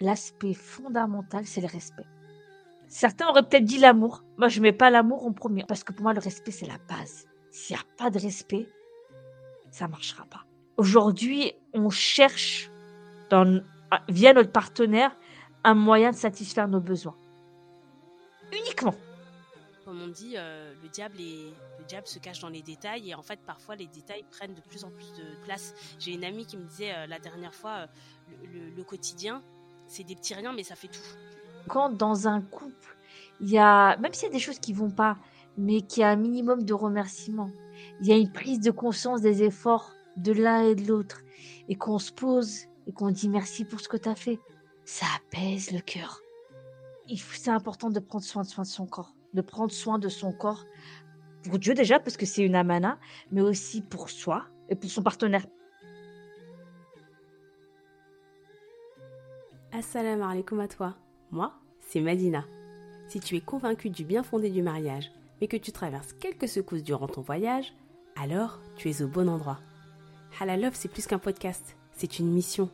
L'aspect fondamental, c'est le respect. Certains auraient peut-être dit l'amour. Moi, je mets pas l'amour en premier. Parce que pour moi, le respect, c'est la base. S'il n'y a pas de respect, ça marchera pas. Aujourd'hui, on cherche, dans, via notre partenaire, un moyen de satisfaire nos besoins. Uniquement. Comme on dit, euh, le, diable se cache dans les détails et en fait, parfois, les détails prennent de plus en plus de place. J'ai une amie qui me disait euh, la dernière fois, euh, le quotidien, c'est des petits riens, mais ça fait tout. Quand dans un couple, il y a, même s'il y a des choses qui vont pas, mais qu'il y a un minimum de remerciements, il y a une prise de conscience des efforts de l'un et de l'autre, et qu'on se pose et qu'on dit merci pour ce que tu as fait, ça apaise le cœur. C'est important de prendre soin de, soin de son corps, de prendre soin de son corps pour Dieu déjà, parce que c'est une amana, mais aussi pour soi et pour son partenaire. Assalamu alaikum à toi. Moi, c'est Madina. Si tu es convaincu du bien fondé du mariage, mais que tu traverses quelques secousses durant ton voyage, alors tu es au bon endroit. Halal Love, c'est plus qu'un podcast, c'est une mission,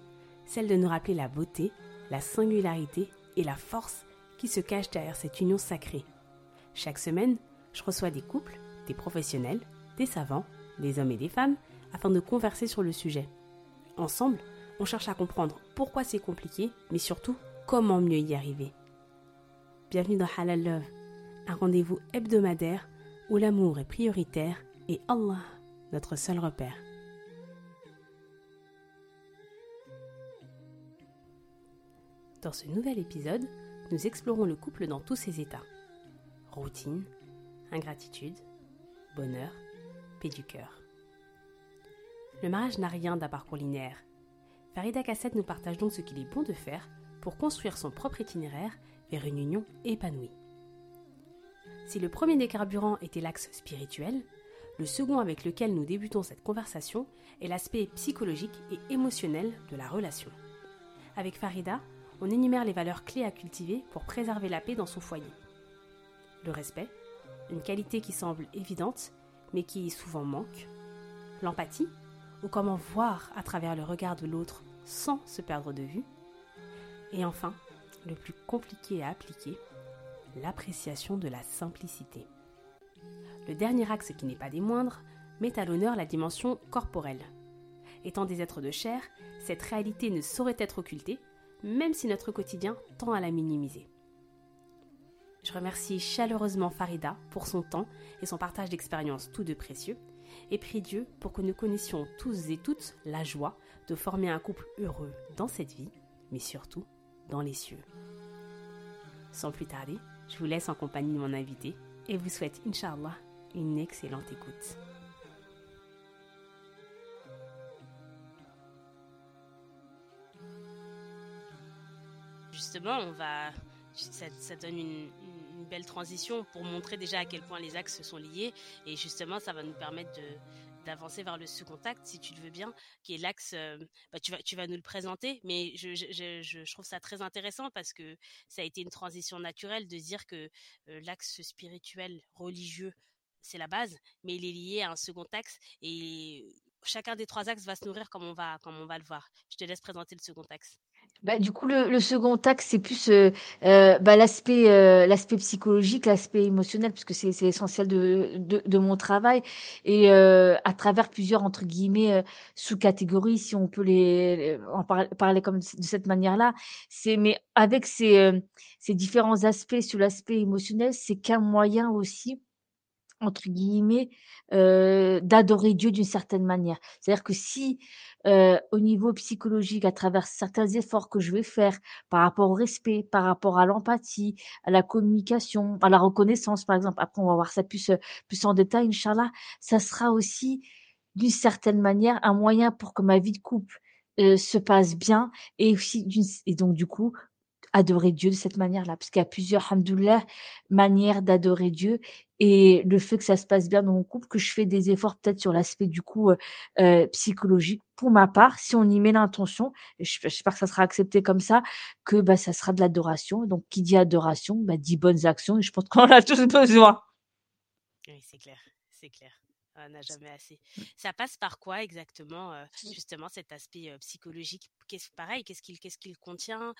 celle de nous rappeler la beauté, la singularité et la force qui se cachent derrière cette union sacrée. Chaque semaine, je reçois des couples, des professionnels, des savants, des hommes et des femmes, afin de converser sur le sujet. Ensemble, on cherche à comprendre pourquoi c'est compliqué, mais surtout comment mieux y arriver. Bienvenue dans Halal Love, un rendez-vous hebdomadaire où l'amour est prioritaire et Allah, notre seul repère. Dans ce nouvel épisode, nous explorons le couple dans tous ses états. Routine, ingratitude, bonheur, paix du cœur. Le mariage n'a rien d'un parcours linéaire. Farida Cassette nous partage donc ce qu'il est bon de faire pour construire son propre itinéraire vers une union épanouie. Si le premier des carburants était l'axe spirituel, le second avec lequel nous débutons cette conversation est l'aspect psychologique et émotionnel de la relation. Avec Farida, on énumère les valeurs clés à cultiver pour préserver la paix dans son foyer. Le respect, une qualité qui semble évidente mais qui souvent manque. L'empathie, ou comment voir à travers le regard de l'autre sans se perdre de vue. Et enfin, le plus compliqué à appliquer, l'appréciation de la simplicité. Le dernier axe qui n'est pas des moindres met à l'honneur la dimension corporelle. Étant des êtres de chair, cette réalité ne saurait être occultée, même si notre quotidien tend à la minimiser. Je remercie chaleureusement Farida pour son temps et son partage d'expériences tout de précieux, et prie Dieu pour que nous connaissions tous et toutes la joie de former un couple heureux dans cette vie, mais surtout dans les cieux. Sans plus tarder, je vous laisse en compagnie de mon invité et vous souhaite, Inch'Allah, une excellente écoute. Justement, on va, ça, donne une, une belle transition pour montrer déjà à quel point les axes sont liés. Et justement, ça va nous permettre de d'avancer vers le second acte, si tu le veux bien, qui est l'axe. euh, bah, tu vas tu vas nous le présenter, mais je, je, je, je- trouve ça très intéressant parce que ça a été une transition naturelle de dire que euh, l'axe spirituel, religieux, c'est la base, mais il est lié à un second axe et chacun des trois axes va se nourrir comme on va comme on va le voir. Je te laisse présenter le second axe. Bah, du coup, le, le second axe, c'est plus euh, euh, bah, l'aspect euh, l'aspect psychologique, l'aspect émotionnel, puisque c'est c'est l'essentiel de, de, de mon travail. Et euh, à travers plusieurs, entre guillemets, euh, sous-catégories, si on peut les, en par- parler comme de cette manière-là, c'est mais avec ces, ces différents aspects sur l'aspect émotionnel, c'est qu'un moyen aussi entre guillemets, heu, d'adorer Dieu d'une certaine manière. C'est-à-dire que si, heu, au niveau psychologique, à travers certains efforts que je vais faire par rapport au respect, par rapport à l'empathie, à la communication, à la reconnaissance, par exemple, après on va voir ça plus, plus en détail, Inch'Allah, ça sera aussi d'une certaine manière un moyen pour que ma vie de couple euh, se passe bien et aussi et donc du coup adorer Dieu de cette manière-là parce qu'il y a plusieurs hamdoullah manières d'adorer Dieu et le fait que ça se passe bien dans mon couple que je fais des efforts peut-être sur l'aspect du coup euh, euh, psychologique pour ma part si on y met l'intention j'espère que ça sera accepté comme ça que bah ça sera de l'adoration. Donc qui dit adoration bah dit bonnes actions et je pense qu'on a tous besoin. Oui c'est clair c'est clair on n'a jamais assez. Mmh. Ça passe par quoi exactement, justement, cet aspect psychologique? Qu'est-ce, Pareil, qu'est-ce qu'il, qu'est-ce qu'il contient?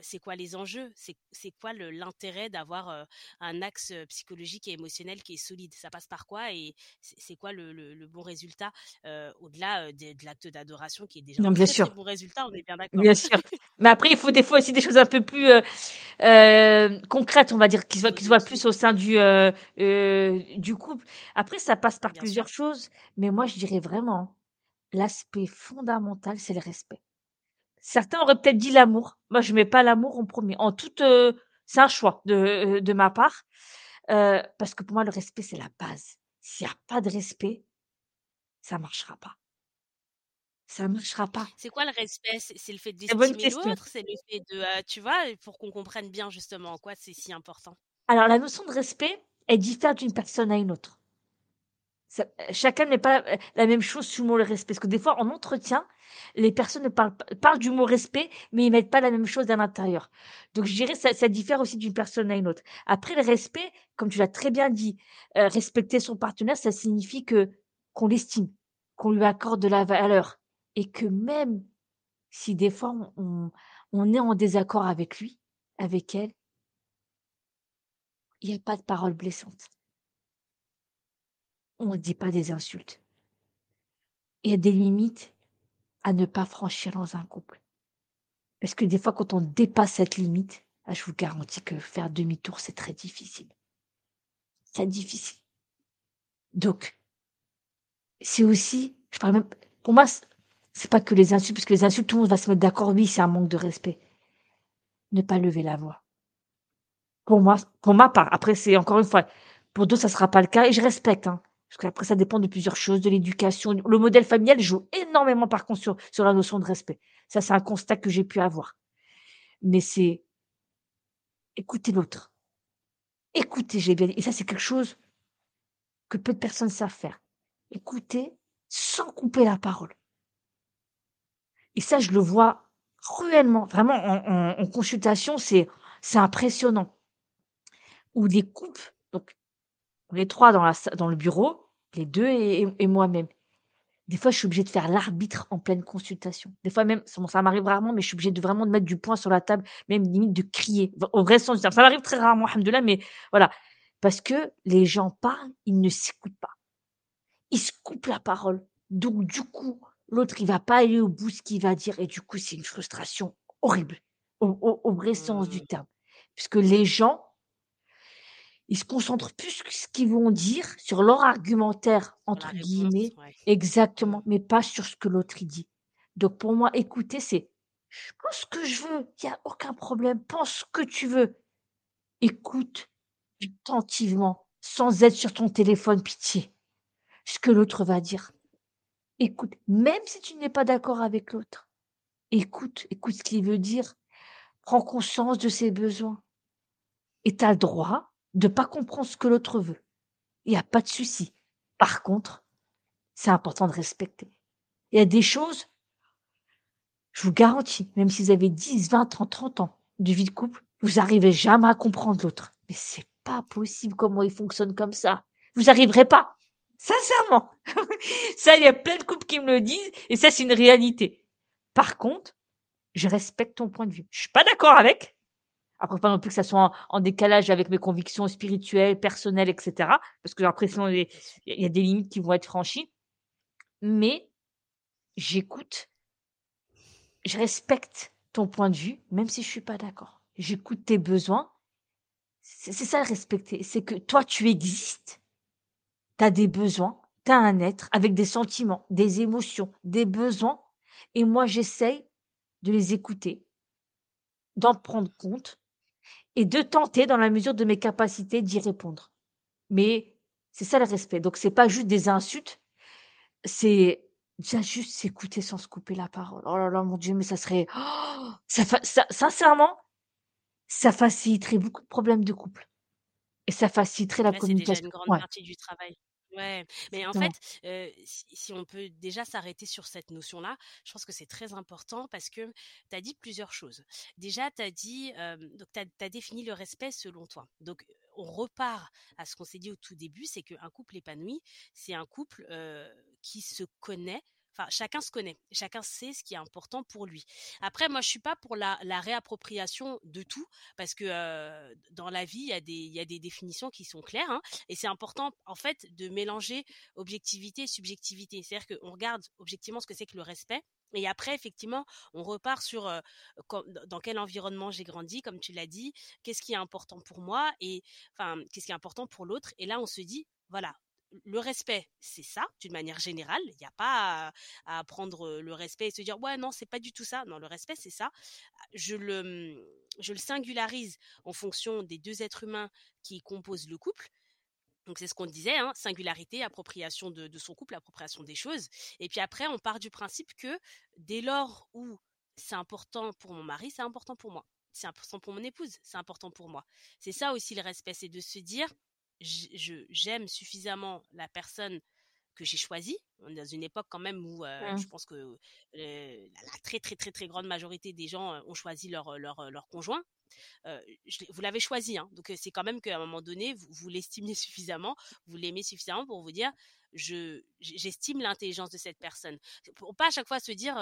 C'est quoi les enjeux? C'est, c'est quoi l'intérêt d'avoir un axe psychologique et émotionnel qui est solide? Ça passe par quoi Et c'est, quoi le, le, bon résultat au-delà de, l'acte d'adoration qui est déjà un très, bon résultat On est bien d'accord. Bien sûr. Mais après, il faut des fois aussi des choses un peu plus concrètes, on va dire, qui soient, qui soient plus au sein du, du couple. Après, ça passe par plusieurs choses, mais moi, je dirais vraiment, l'aspect fondamental, c'est le respect. Certains auraient peut-être dit l'amour. Moi, je mets pas l'amour en premier. En toute, euh, c'est un choix de, euh, de ma part, euh, parce que pour moi, le respect, c'est la base. S'il n'y a pas de respect, ça marchera pas. Ça marchera pas. C'est quoi le respect? C'est le fait d'estimer l'autre? C'est le fait de, tu vois, pour qu'on comprenne bien justement en quoi c'est si important? Alors, la notion de respect est différente d'une personne à une autre chacun n'est pas la même chose sur le mot respect. Parce que des fois, en entretien, les personnes parlent, parlent du mot respect, mais ils mettent pas la même chose à l'intérieur. Donc, je dirais ça, ça diffère aussi d'une personne à une autre. Après, le respect, comme tu l'as très bien dit, euh, respecter son partenaire, ça signifie que qu'on l'estime, qu'on lui accorde de la valeur, et que même si des fois on, on est en désaccord avec lui, avec elle, il n'y a pas de parole blessante on ne dit pas des insultes. Il y a des limites à ne pas franchir dans un couple. Parce que des fois, quand on dépasse cette limite, ah, je vous garantis que faire demi-tour, c'est très difficile. C'est difficile. Donc, c'est aussi, je parle même, pour moi, c'est pas que les insultes, parce que les insultes, tout le monde va se mettre d'accord, oui, c'est un manque de respect. Ne pas lever la voix. Pour moi, pour ma part, après, c'est encore une fois, pour d'autres, ça sera pas le cas, et je respecte, hein. Parce qu'après, ça dépend de plusieurs choses, de l'éducation. Le modèle familial joue énormément, par contre, sur, la notion de respect. Ça, c'est un constat que j'ai pu avoir. Mais c'est écouter l'autre. Écouter, j'ai bien dit. Et ça, c'est quelque chose que peu de personnes savent faire. Écouter sans couper la parole. Et ça, je le vois cruellement. Vraiment, en, consultation, c'est, impressionnant. Ou des couples les trois dans, la, dans le bureau, les deux et, moi-même. Des fois, je suis obligée de faire l'arbitre en pleine consultation. Des fois même, ça, m'arrive rarement, mais je suis obligée de vraiment de mettre du poing sur la table, même limite de crier, au vrai sens du terme. Ça m'arrive très rarement, alhamdoulilah, mais voilà. Parce que les gens parlent, ils ne s'écoutent pas. Ils se coupent la parole. Donc, du coup, l'autre, il va pas aller au bout de ce qu'il va dire. Et du coup, c'est une frustration horrible, au, au vrai sens du mmh. terme. Puisque les gens, ils se concentrent plus sur ce qu'ils vont dire, sur leur argumentaire, entre guillemets, exactement, mais pas sur ce que l'autre dit. Donc pour moi, écouter, c'est je pense ce que je veux, il n'y a aucun problème, pense ce que tu veux. Écoute attentivement, sans être sur ton téléphone, pitié, ce que l'autre va dire. Écoute, même si tu n'es pas d'accord avec l'autre, écoute, écoute ce qu'il veut dire, prends conscience de ses besoins. Et tu as le droit de pas comprendre ce que l'autre veut. Il n'y a pas de souci. Par contre, c'est important de respecter. Il y a des choses, je vous garantis, même si vous avez 10, 20, 30, 30 ans de vie de couple, vous n'arrivez jamais à comprendre l'autre. Mais c'est pas possible comment il fonctionne comme ça. Vous n'arriverez pas. Sincèrement. ça, il y a plein de couples qui me le disent et ça, c'est une réalité. Par contre, je respecte ton point de vue. Je suis pas d'accord avec, après, pas non plus que ça soit en, décalage avec mes convictions spirituelles, personnelles, etc. Parce que après, sinon, il y a des limites qui vont être franchies. Mais j'écoute, je respecte ton point de vue, même si je suis pas d'accord. J'écoute tes besoins. C'est ça, respecter. C'est que toi, tu existes. Tu as des besoins. Tu as un être avec des sentiments, des émotions, des besoins. Et moi, j'essaye de les écouter, d'en prendre compte et de tenter, dans la mesure de mes capacités, d'y répondre. Mais c'est ça le respect. Donc, c'est pas juste des insultes, c'est Déjà juste s'écouter sans se couper la parole. Oh là là, mon Dieu, mais ça serait oh, ça fa ça sincèrement, ça faciliterait beaucoup de problèmes de couple et ça faciliterait la Ouais, c'est déjà communication. une grande Ouais, partie du travail. Ouais, mais en fait, si si on peut déjà s'arrêter sur cette notion-là, je pense que c'est très important parce que tu as dit plusieurs choses. Déjà, tu as dit, donc tu as défini le respect selon toi. Donc, on repart à ce qu'on s'est dit au tout début, c'est qu'un couple épanoui, c'est un couple, qui se connaît, chacun se connaît, chacun sait ce qui est important pour lui. Après moi je suis pas pour la réappropriation de tout parce que, dans la vie, il y a des définitions qui sont claires, hein. Et c'est important, en fait, de mélanger objectivité et subjectivité. C'est-à-dire qu'on regarde objectivement ce que c'est que le respect. Et après, effectivement, on repart sur dans quel environnement j'ai grandi, comme tu l'as dit, qu'est-ce qui est important pour moi et enfin qu'est-ce qui est important pour l'autre. Et là, on se dit, voilà, le respect, c'est ça, d'une manière générale. Il n'y a pas à, prendre le respect et se dire, ouais, non, c'est pas du tout ça. Non, le respect, c'est ça. Je le, je le singularise en fonction des deux êtres humains qui composent le couple. Donc c'est ce qu'on disait, hein, singularité, appropriation de, de son couple, appropriation des choses. Et puis après, on part du principe que dès lors où c'est important pour mon mari, c'est important pour moi. C'est important pour mon épouse, c'est important pour moi. C'est ça aussi le respect, c'est de se dire, j'aime suffisamment la personne que j'ai choisie. On est dans une époque quand même où euh, je Mmh. pense que euh, la très très très très grande majorité des gens euh, ont choisi leur leur, leur conjoint euh, je vous l'avez choisi, hein, donc c'est quand même qu'à un moment donné, vous, vous l'estimez suffisamment, vous l'aimez suffisamment pour vous dire, je j'estime l'intelligence de cette personne. Pour pas à chaque fois se dire,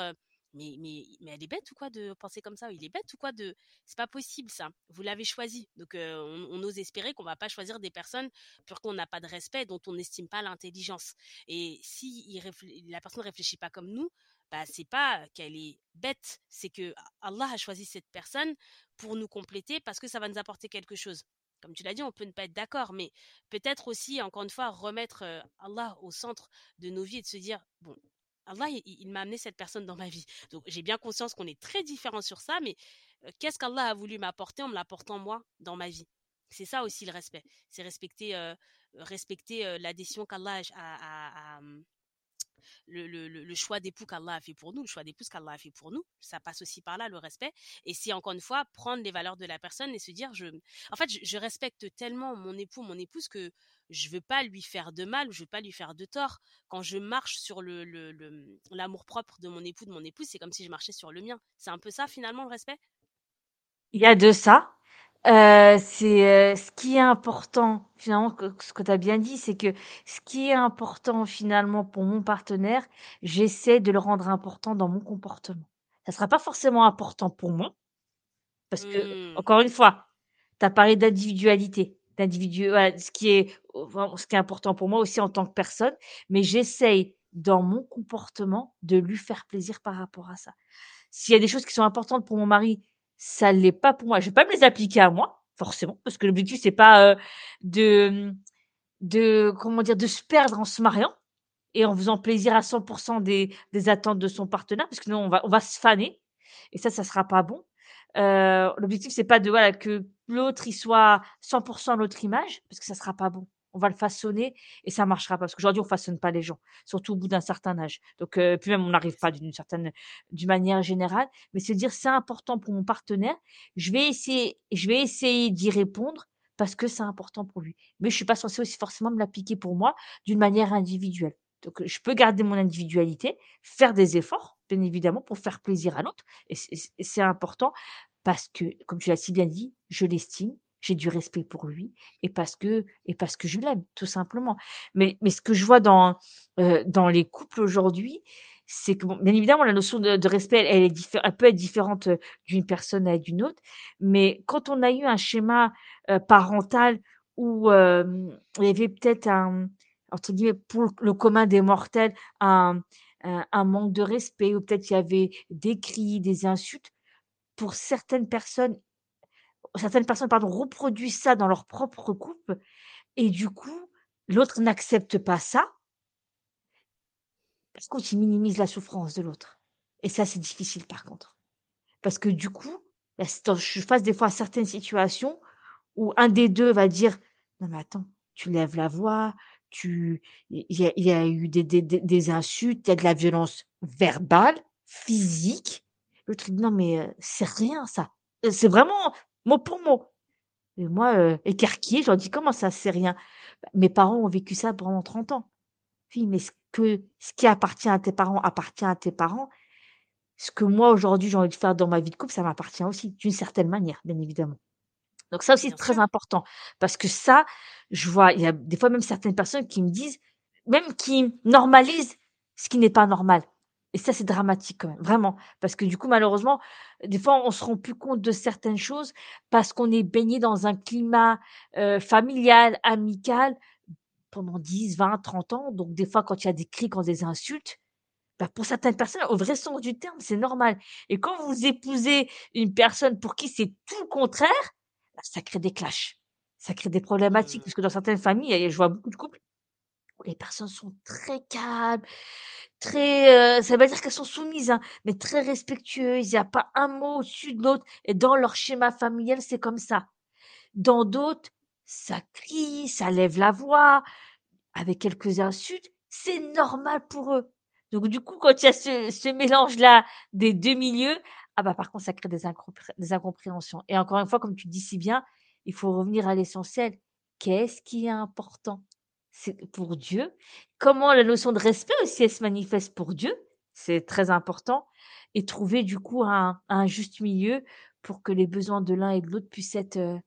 mais, mais, elle est bête ou quoi de penser comme ça? Il est bête ou quoi de C'est pas possible ça. Vous l'avez choisi. Donc euh, on, ose espérer qu'on va pas choisir des personnes pour qu'on n'a pas de respect, dont on n'estime pas l'intelligence. Et si la personne réfléchit pas comme nous, bah c'est pas qu'elle est bête, c'est que Allah a choisi cette personne pour nous compléter parce que ça va nous apporter quelque chose. Comme tu l'as dit, on peut ne pas être d'accord, mais peut-être aussi, encore une fois, remettre euh, Allah au centre de nos vies et de se dire, bon, Allah, il, m'a amené cette personne dans ma vie. Donc j'ai bien conscience qu'on est très différents sur ça, mais euh, qu'est-ce qu'Allah a voulu m'apporter en me l'apportant moi dans ma vie? C'est ça aussi le respect. C'est respecter, euh, respecter euh, la décision qu'Allah a, a, a, le, le, choix d'époux qu'Allah a fait pour nous, le choix d'épouse qu'Allah a fait pour nous. Ça passe aussi par là, le respect. Et c'est encore une fois prendre les valeurs de la personne et se dire, je, en fait, je respecte tellement mon époux, mon épouse que je veux pas lui faire de mal, je veux pas lui faire de tort. Quand je marche sur le, le, le l'amour propre de mon époux, de mon épouse, c'est comme si je marchais sur le mien. C'est un peu ça finalement le respect? Il y a de ça. Euh, c'est euh, ce qui est important finalement que, ce que tu as bien dit c'est que ce qui est important finalement pour mon partenaire j'essaie de le rendre important dans mon comportement ça sera pas forcément important pour moi parce que Mmh. encore une fois tu as parlé d'individualité d'individu ce qui est important pour moi aussi en tant que personne mais j'essaye dans mon comportement de lui faire plaisir par rapport à ça s'il y a des choses qui sont importantes pour mon mari ça l'est pas pour moi. Je vais pas me les appliquer à moi, forcément, parce que l'objectif c'est pas euh, de de comment dire de se perdre en se mariant et en faisant plaisir à 100% des des attentes de son partenaire, parce que sinon on va on va se faner et ça ça sera pas bon. Euh, l'objectif c'est pas de voilà que l'autre il soit 100% à notre image, parce que ça sera pas bon on va le façonner et ça marchera pas. Parce qu'aujourd'hui, on façonne pas les gens, surtout au bout d'un certain âge. Donc, euh, puis même, on n'arrive pas d'une certaine, d'une manière générale. Mais se dire, c'est important pour mon partenaire. Je vais essayer, je vais essayer d'y répondre parce que c'est important pour lui. Mais je suis pas censée aussi forcément me l'appliquer pour moi d'une manière individuelle. Donc, je peux garder mon individualité, faire des efforts, bien évidemment, pour faire plaisir à l'autre. Et c'est important parce que, comme tu l'as si bien dit, je l'estime, j'ai du respect pour lui et parce que et parce que je l'aime tout simplement. Mais mais ce que je vois dans euh, dans les couples aujourd'hui, c'est que bien évidemment la notion de, respect elle, est diffé- elle peut être différente d'une personne à d'une autre, mais quand on a eu un schéma euh, parental où euh, il y avait peut-être un entre guillemets pour le commun des mortels un un, manque de respect ou peut-être il y avait des cris, des insultes pour certaines personnes certaines personnes, pardon, reproduisent ça dans leur propre couple et du coup, l'autre n'accepte pas ça parce qu'il minimise la souffrance de l'autre et ça, c'est difficile par contre. Parce que du coup, bah, je face des fois à certaines situations où un des 2 va dire: «Non mais attends, tu lèves la voix, tu il y y a eu des des des insultes, il y a de la violence verbale, physique. Il dit: «Non mais, heu, c'est rien ça». C'est vraiment mot pour mot et moi, heu, écarquillée, je dis: «Comment ça, c'est rien?» mes parents ont vécu ça pendant 30 ans. Oui, mais ce que ce qui appartient à tes parents appartient à tes parents. Ce que moi aujourd'hui j'ai envie de faire dans ma vie de couple, ça m'appartient aussi, d'une certaine manière, bien évidemment. Donc ça aussi, c'est très important parce que ça, je vois, il y a des fois même certaines personnes qui me disent, même qui normalisent ce qui n'est pas normal. Et ça, c'est dramatique quand même, vraiment. Parce que du coup, malheureusement, des fois, on se rend plus compte de certaines choses parce qu'on est baigné dans un climat euh, familial, amical pendant 10, 20, 30 ans. Donc des fois, quand il y a des cris, quand des insultes, bah, pour certaines personnes, au vrai sens du terme, c'est normal. Et quand vous épousez une personne pour qui c'est tout le contraire, ça crée des clashs, ça crée des problématiques. Mmh. Parce que dans certaines familles, je vois beaucoup de couples où les personnes sont très calmes, très, heu, ça veut dire qu'elles sont soumises, hein, mais très respectueuses. Il y a pas un mot au-dessus de l'autre et dans leur schéma familial, c'est comme ça. Dans d'autres, ça crie, ça lève la voix, avec quelques insultes, c'est normal pour eux. Donc du coup, quand il y a ce ce mélange-là des 2 milieux, ah bah, par contre, ça crée des incompré des incompréhensions et encore une fois, comme tu dis si bien, il faut revenir à l'essentiel. Qu'est-ce qui est important? Pour Dieu? Comment la notion de respect aussi, elle se manifeste pour Dieu, c'est très important et trouver du coup un juste milieu pour que les besoins de l'un et de l'autre puissent être, heu,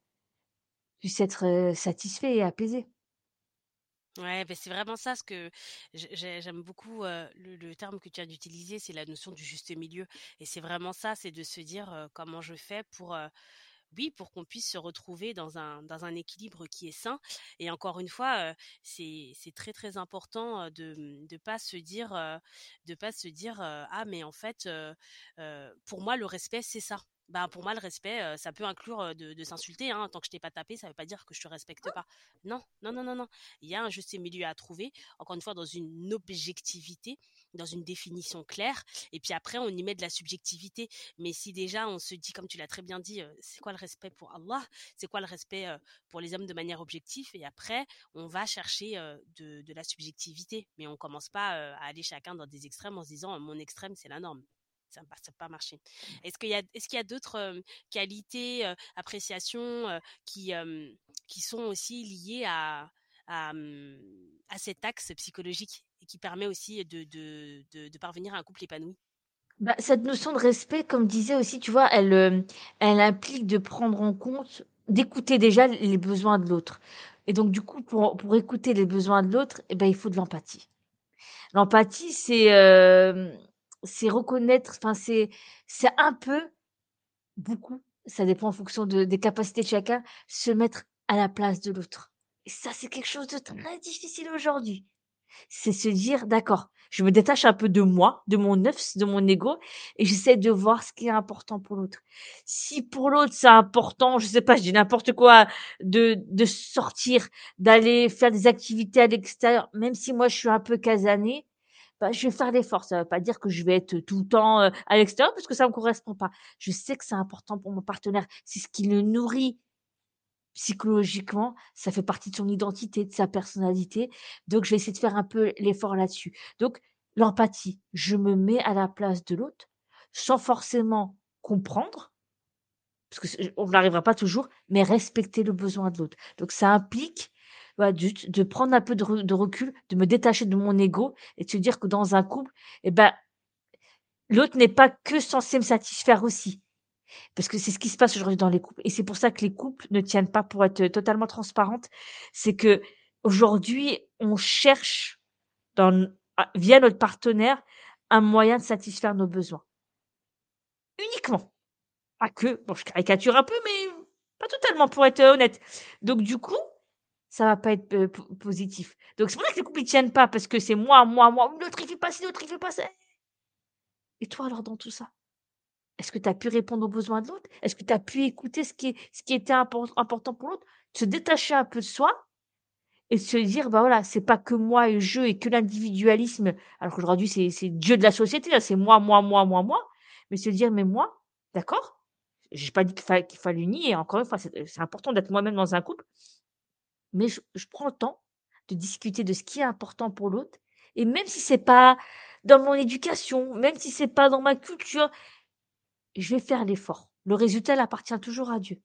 puissent être, heu, satisfaits et apaisés. Ouais, beh, c'est vraiment ça ce que j'ai j'ai j'aime beaucoup, le terme que tu as d'utiliser, c'est la notion du juste milieu et c'est vraiment ça, c'est de se dire, «Comment je fais pour, oui, pour qu'on puisse se retrouver dans un dans un équilibre qui est sain» et encore une fois, c'est c'est très, très important, de, mmh, de pas se dire, de pas se dire, «Ah mais en fait, pour moi le respect c'est ça». Ben, pour moi le respect, ça peut inclure, de de s'insulter, hein. Tant que je t'ai pas tapé, ça veut pas dire que je te respecte pas. Non, non, non, non, non. Il y a un juste milieu à trouver, encore une fois dans une objectivité, dans une définition claire et puis après on y met de la subjectivité. Mais si déjà on se dit, comme tu l'as très bien dit, c'est quoi le respect pour Allah? C'est quoi le respect, pour les hommes de manière objective? Et après on va chercher, de de la subjectivité. Mais on commence pas, à aller chacun dans des extrêmes en se disant: «Mon extrême, c'est la norme». Ça ça va pas marcher. Est-ce qu'il y a est-ce qu'il y a d'autres, qualités, appréciations, qui, qui sont aussi liées à à, mmh, à cet axe psychologique et qui permet aussi de de de de parvenir à un couple épanoui? Bah, cette notion de respect, comme disait aussi, tu vois, elle, elle implique de prendre en compte d'écouter déjà les besoins de l'autre et donc du coup, pour pour écouter les besoins de l'autre et ben, il faut de l'empathie. L'empathie, c'est, c'est reconnaître enfin, c'est c'est un peu, beaucoup, ça dépend en fonction de des capacités de chacun, se mettre à la place de l'autre et ça, c'est quelque chose de très difficile aujourd'hui. C'est se dire: «D'accord, je me détache un peu de moi, de mon nefs, de mon ego et j'essaie de voir ce qui est important pour l'autre». Si pour l'autre, c'est important, je sais pas, je dis n'importe quoi, de de sortir, d'aller faire des activités à l'extérieur, même si moi je suis un peu casanier, bah, je vais faire l'effort. Ça veut pas dire que je vais être tout le temps, heu, à l'extérieur parce que ça me correspond pas. Je sais que c'est important pour mon partenaire, c'est ce qui le nourrit Psychologiquement, ça fait partie de son identité, de sa personnalité, donc je vais essayer de faire un peu l'effort là-dessus. Donc l'empathie, je me mets à la place de l'autre, sans forcément comprendre, parce que c'est on n'arrivera pas toujours, mais respecter le besoin de l'autre. Donc ça implique, de prendre un peu de re de recul, de me détacher de mon ego et de se dire que dans un couple et ben, l'autre n'est pas que censé me satisfaire aussi. Parce que c'est ce qui se passe aujourd'hui dans les couples et c'est pour ça que les couples ne tiennent pas pour être, totalement transparente. C'est qu'aujourd'hui, on cherche dans n a via notre partenaire, un moyen de satisfaire nos besoins. Uniquement. Pas que, bon je caricature un peu, mais pas totalement pour être, honnête. Donc du coup, ça va pas être, positif. Donc c'est pour ça que les couples ils tiennent pas parce que c'est moi, moi, moi, l'autre il pas ci, l'autre il fait pas ça. Et toi alors dans tout ça? Est-ce que tu as pu répondre aux besoins de l'autre? Est-ce que tu as pu écouter ce qui ce qui était impor important pour l'autre? Se détacher un peu de soi et se dire: «Bah, voilà, c'est pas que moi et je et que l'individualisme», alors qu'aujourd'hui c'est Dieu de la société, là, c'est moi, moi, moi, moi, moi, mais se dire: «Mais moi, d'accord, j'ai pas dit qu'il fa qu'il fallait nier, encore une fois, c'est important d'être moi-même dans un couple, mais je prends le temps de discuter de ce qui est important pour l'autre. Et même si c'est pas dans mon éducation, même si c'est pas dans ma culture, je vais faire l'effort. Le résultat, il appartient toujours à Dieu.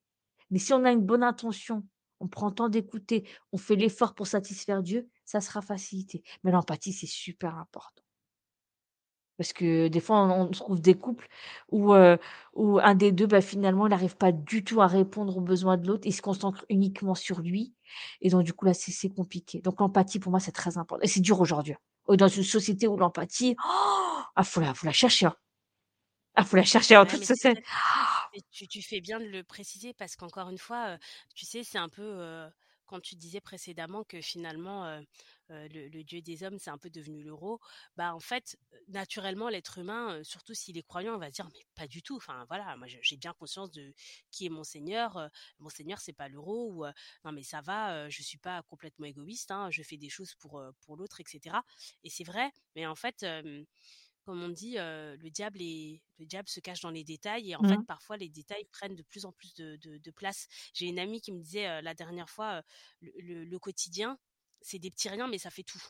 Mais si on a une bonne intention, on prend le temps d'écouter, on fait l'effort pour satisfaire Dieu, ça sera facilité. Mais l'empathie, c'est super important. Parce que des fois, on, trouve des couples où, euh, où un des deux, bah, finalement, il n'arrive pas du tout à répondre aux besoins de l'autre. Il se concentre uniquement sur lui. Et donc, du coup, là, c'est compliqué. Donc, l'empathie, pour moi, c'est très important. Et c'est dur aujourd'hui. Hein. Dans une société où l'empathie, oh, ah, faut la, faut la chercher. Hein. Ah, faut la chercher en toute société. Tu, tu, fais bien de le préciser parce qu'encore une fois, tu sais, c'est un peu quand tu disais précédemment que finalement le, dieu des hommes c'est un peu devenu l'euro, bah en fait naturellement l'être humain, surtout s'il est croyant, va dire mais pas du tout. Enfin voilà, moi j'ai bien conscience de qui est mon Seigneur. mon Seigneur c'est pas l'euro ou non mais ça va, je suis pas complètement égoïste. Hein, je fais des choses pour pour l'autre, etc. Et c'est vrai, mais en fait comme on dit, le diable est, le diable se cache dans les détails et en fait mmh. parfois les détails prennent de plus en plus de, place. J'ai une amie qui me disait la dernière fois, le, quotidien, c'est des petits riens mais ça fait tout.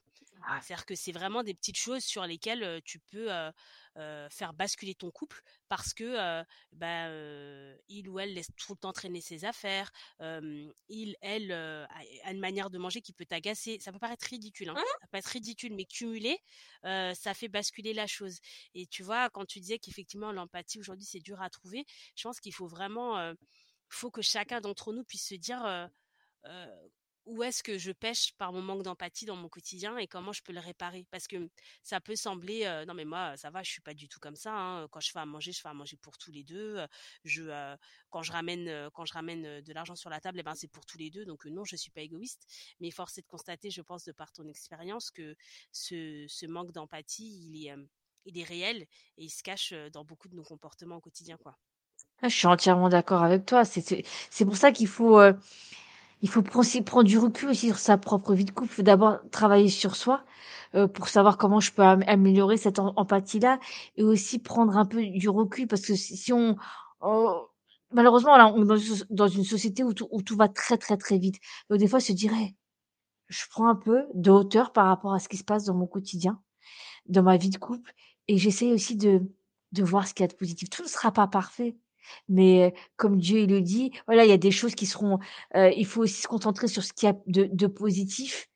C'est-à-dire que c'est vraiment des petites choses sur lesquelles tu peux faire basculer ton couple parce que bah, il ou elle laisse tout le temps traîner ses affaires, il, elle a une manière de manger qui peut t'agacer. Ça peut paraître ridicule, hein. Mmh ça peut être ridicule, mais cumulé, ça fait basculer la chose. Et tu vois, quand tu disais qu'effectivement l'empathie aujourd'hui c'est dur à trouver, je pense qu'il faut vraiment, faut que chacun d'entre nous puisse se dire où est-ce que je pêche par mon manque d'empathie dans mon quotidien et comment je peux le réparer? Parce que ça peut sembler non mais moi ça va je suis pas du tout comme ça hein. quand je fais à manger je fais à manger pour tous les deux je quand je ramène quand je ramène de l'argent sur la table eh ben c'est pour tous les deux donc non je suis pas égoïste mais force est de constater je pense de par ton expérience que ce, manque d'empathie il est réel et il se cache dans beaucoup de nos comportements au quotidien ah, je suis entièrement d'accord avec toi c'est pour ça qu'il faut il faut prendre du recul aussi sur sa propre vie de couple. Il faut d'abord travailler sur soi euh, pour savoir comment je peux améliorer cette empathie-là et aussi prendre un peu du recul parce que si, on... Malheureusement, là, on est dans une société où tout, où tout va très, très, très vite. Donc, des fois, je dirais, je prends un peu de hauteur par rapport à ce qui se passe dans mon quotidien, dans ma vie de couple et j'essaie aussi de, de voir ce qu'il y a de positif. Tout ne sera pas parfait. Mais comme Dieu il le dit, voilà, il y a des choses qui seront. il faut aussi se concentrer sur ce qu'il y a de, de positif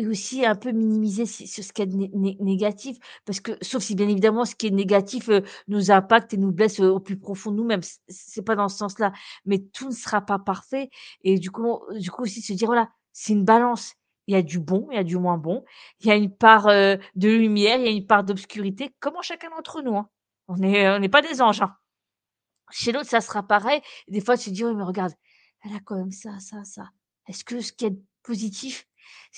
et aussi un peu minimiser sur ce qui est négatif, parce que sauf si bien évidemment ce qui est négatif nous impacte et nous blesse au plus profond de nous-mêmes, c'est pas dans ce sens-là. Mais tout ne sera pas parfait et du coup, du coup aussi se dire voilà, c'est une balance. Il y a du bon, il y a du moins bon. Il y a une part de lumière, il y a une part d'obscurité, comme chacun d'entre nous. Hein. On n'est n'est pas des anges. Hein. Chez l'autre, ça sera pareil. Des fois, tu te dis, oui, mais regarde, elle a quand même ça, ça, ça. Est-ce que ce qui est positif,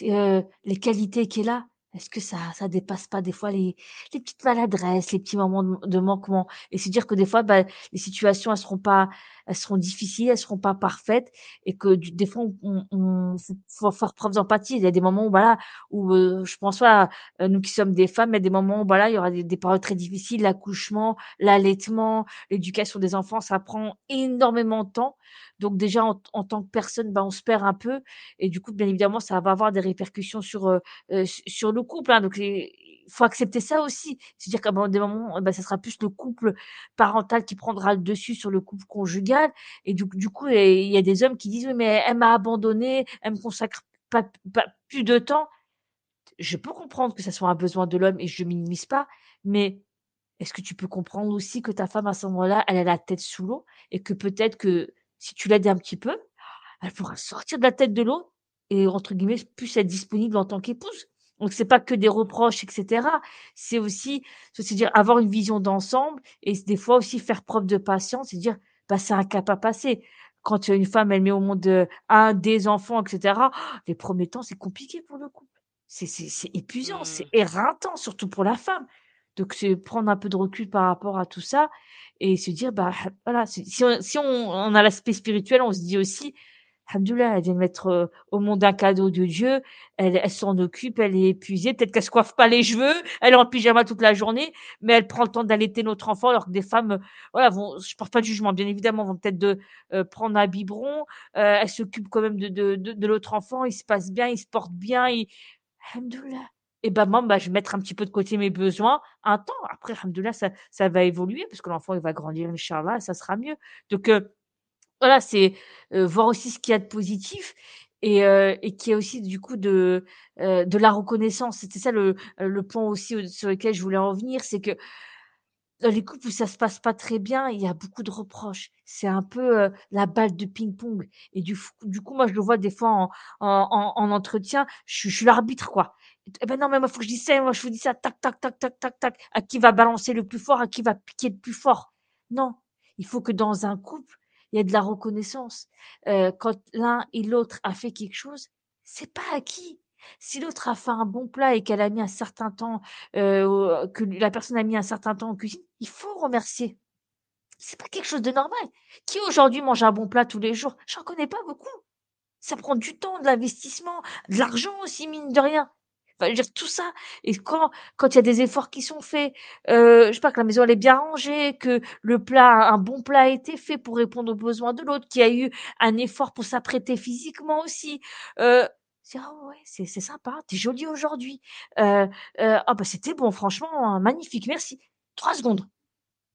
euh, les qualités qu'elle a, est-ce que ça ça dépasse pas des fois les, les petites maladresses, les petits moments de, manquement? Et se dire que des fois bah, les situations elles seront pas elles seront difficiles, elles seront pas parfaites et que des fois on, on, faut faire preuve d'empathie. Il y a des moments où voilà où euh, je pense pas euh, nous qui sommes des femmes, il y a des moments où voilà il y aura des, des périodes très difficiles, l'accouchement, l'allaitement, l'éducation des enfants, ça prend énormément de temps. Donc déjà en, en, tant que personne, bah, on se perd un peu et du coup bien évidemment ça va avoir des répercussions sur euh, sur le couple. Hein. donc il faut accepter ça aussi, c'est-à-dire qu'à des moments, bah, ça sera plus le couple parental qui prendra le dessus sur le couple conjugal et du, du coup il y a des hommes qui disent oui mais elle m'a abandonné, elle me consacre pas, pas plus de temps. Je peux comprendre que ça soit un besoin de l'homme et je minimise pas, mais est-ce que tu peux comprendre aussi que ta femme à ce moment-là, elle a la tête sous l'eau et que peut-être que si tu l'aides un petit peu, elle pourra sortir de la tête de l'eau et entre guillemets plus être disponible en tant qu'épouse? Donc c'est pas que des reproches, etc. C'est aussi, c'est dire avoir une vision d'ensemble et des fois aussi faire preuve de patience et dire, bah c'est un cap à passer. Quand une femme elle met au monde un des enfants, etc. Les premiers temps c'est compliqué pour le couple. C'est c'est épuisant, c'est mmh. éreintant surtout pour la femme. Donc c'est prendre un peu de recul par rapport à tout ça et se dire bah voilà si on, si on, a l'aspect spirituel on se dit aussi Alhamdoulilah, elle vient de mettre euh, au monde un cadeau de Dieu, elle, elle s'en occupe, elle est épuisée, peut-être qu'elle se coiffe pas les cheveux, elle est en pyjama toute la journée, mais elle prend le temps d'allaiter notre enfant, alors que des femmes, voilà, vont, je porte pas de jugement, bien évidemment, vont peut-être de euh, prendre un biberon, euh, elle s'occupe quand même de, de, de, de l'autre enfant, il se passe bien, il se porte bien, il... Alhamdoulilah. Et ben moi, bah, je vais mettre un petit peu de côté mes besoins un temps. Après, alhamdoulilah, ça, ça va évoluer parce que l'enfant, il va grandir, Inch'Allah, ça sera mieux. Donc, euh, voilà, c'est euh, voir aussi ce qu'il y a de positif et, euh, et qu'il y a aussi du coup de, euh, de la reconnaissance. C'était ça le, le point aussi sur lequel je voulais en venir, c'est que dans les couples où ça se passe pas très bien, il y a beaucoup de reproches. C'est un peu euh, la balle de ping-pong. Et du, du coup, moi, je le vois des fois en, en, en, en entretien, je, je suis l'arbitre, quoi. Eh ben non, mais moi, faut que je dise ça, moi, je vous dis ça, tac, tac, tac, tac, tac, tac. À qui va balancer le plus fort, à qui va piquer le plus fort? Non, il faut que dans un couple, il y ait de la reconnaissance. Euh, quand l'un et l'autre a fait quelque chose, c'est pas acquis. Si l'autre a fait un bon plat et qu'elle a mis un certain temps, euh, que la personne a mis un certain temps en cuisine, il faut remercier. C'est pas quelque chose de normal. Qui aujourd'hui mange un bon plat tous les jours? J'en connais pas beaucoup. Ça prend du temps, de l'investissement, de l'argent aussi, mine de rien. Enfin, je veux dire, tout ça. Et quand quand il y a des efforts qui sont faits, euh, je sais pas, que la maison elle est bien rangée, que le plat, un bon plat a été fait pour répondre aux besoins de l'autre, qu'il y a eu un effort pour s'apprêter physiquement aussi. Euh, c'est ah ouais, c'est c'est sympa, t'es jolie aujourd'hui. Euh, euh, ah bah c'était bon, franchement, magnifique, merci. Trois secondes.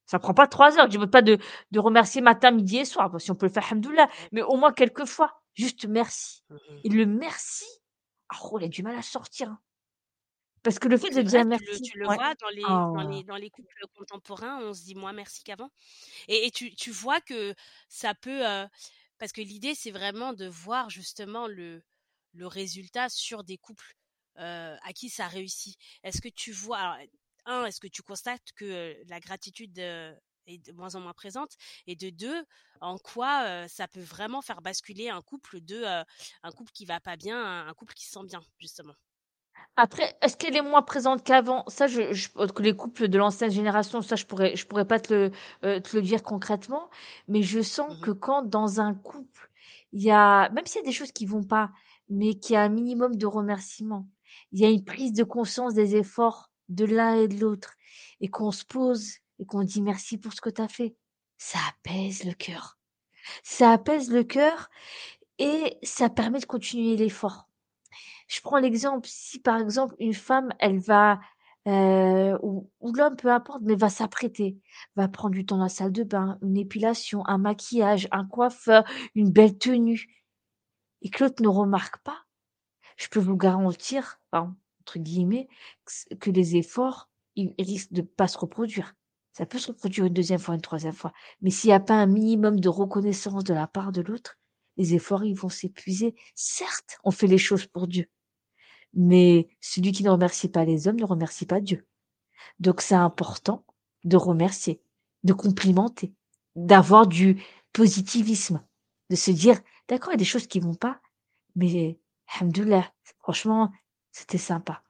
Ça prend pas trois heures. Je veux pas de, de remercier matin, midi et soir. Si on peut le faire, alhamdoulilah. Mais au moins quelques fois. Juste merci. Mhm. Et le merci, ah, oh, il a du mal à sortir. hein. Parce que le fait de dire vrai, tu le, merci, tu le ouais. vois dans les, Ah, dans les, dans les couples contemporains, on se dit moins merci qu'avant. Et, et tu, tu vois que ça peut, euh, parce que l'idée, c'est vraiment de voir justement le, le résultat sur des couples euh, à qui ça réussit. Est-ce que tu vois, alors, un, est-ce que tu constates que euh, la gratitude est de moins en moins présente? Et de deux, en quoi euh, ça peut vraiment faire basculer un couple de euh, un couple qui va pas bien, à un couple qui se sent bien, justement? Après, est-ce qu'elle est moins présente qu'avant? Ça, je, je, que les couples de l'ancienne génération, ça, je pourrais, je pourrais pas te le, euh, te le dire concrètement, mais je sens Mhm. que quand dans un couple, il y a, même s'il y a des choses qui vont pas, mais qu'il y a un minimum de remerciements, il y a une prise de conscience des efforts de l'un et de l'autre, et qu'on se pose et qu'on dit merci pour ce que tu as fait, ça apaise le cœur. Ça apaise le cœur et ça permet de continuer l'effort. Je prends l'exemple, si par exemple une femme, elle va, euh, ou, ou l'homme, peu importe, mais va s'apprêter, va prendre du temps dans la salle de bain, une épilation, un maquillage, un coiffeur, une belle tenue, et que l'autre ne remarque pas, je peux vous garantir, entre guillemets, que les efforts, ils risquent de pas se reproduire. Ça peut se reproduire une deuxième fois, une troisième fois, mais s'il n'y a pas un minimum de reconnaissance de la part de l'autre, les efforts, ils vont s'épuiser. Certes, on fait les choses pour Dieu, mais celui qui ne remercie pas les hommes ne remercie pas Dieu. Donc c'est important de remercier, de complimenter, d'avoir du positivisme, de se dire, d'accord, il y a des choses qui vont pas, mais alhamdoulilah, franchement, c'était sympa.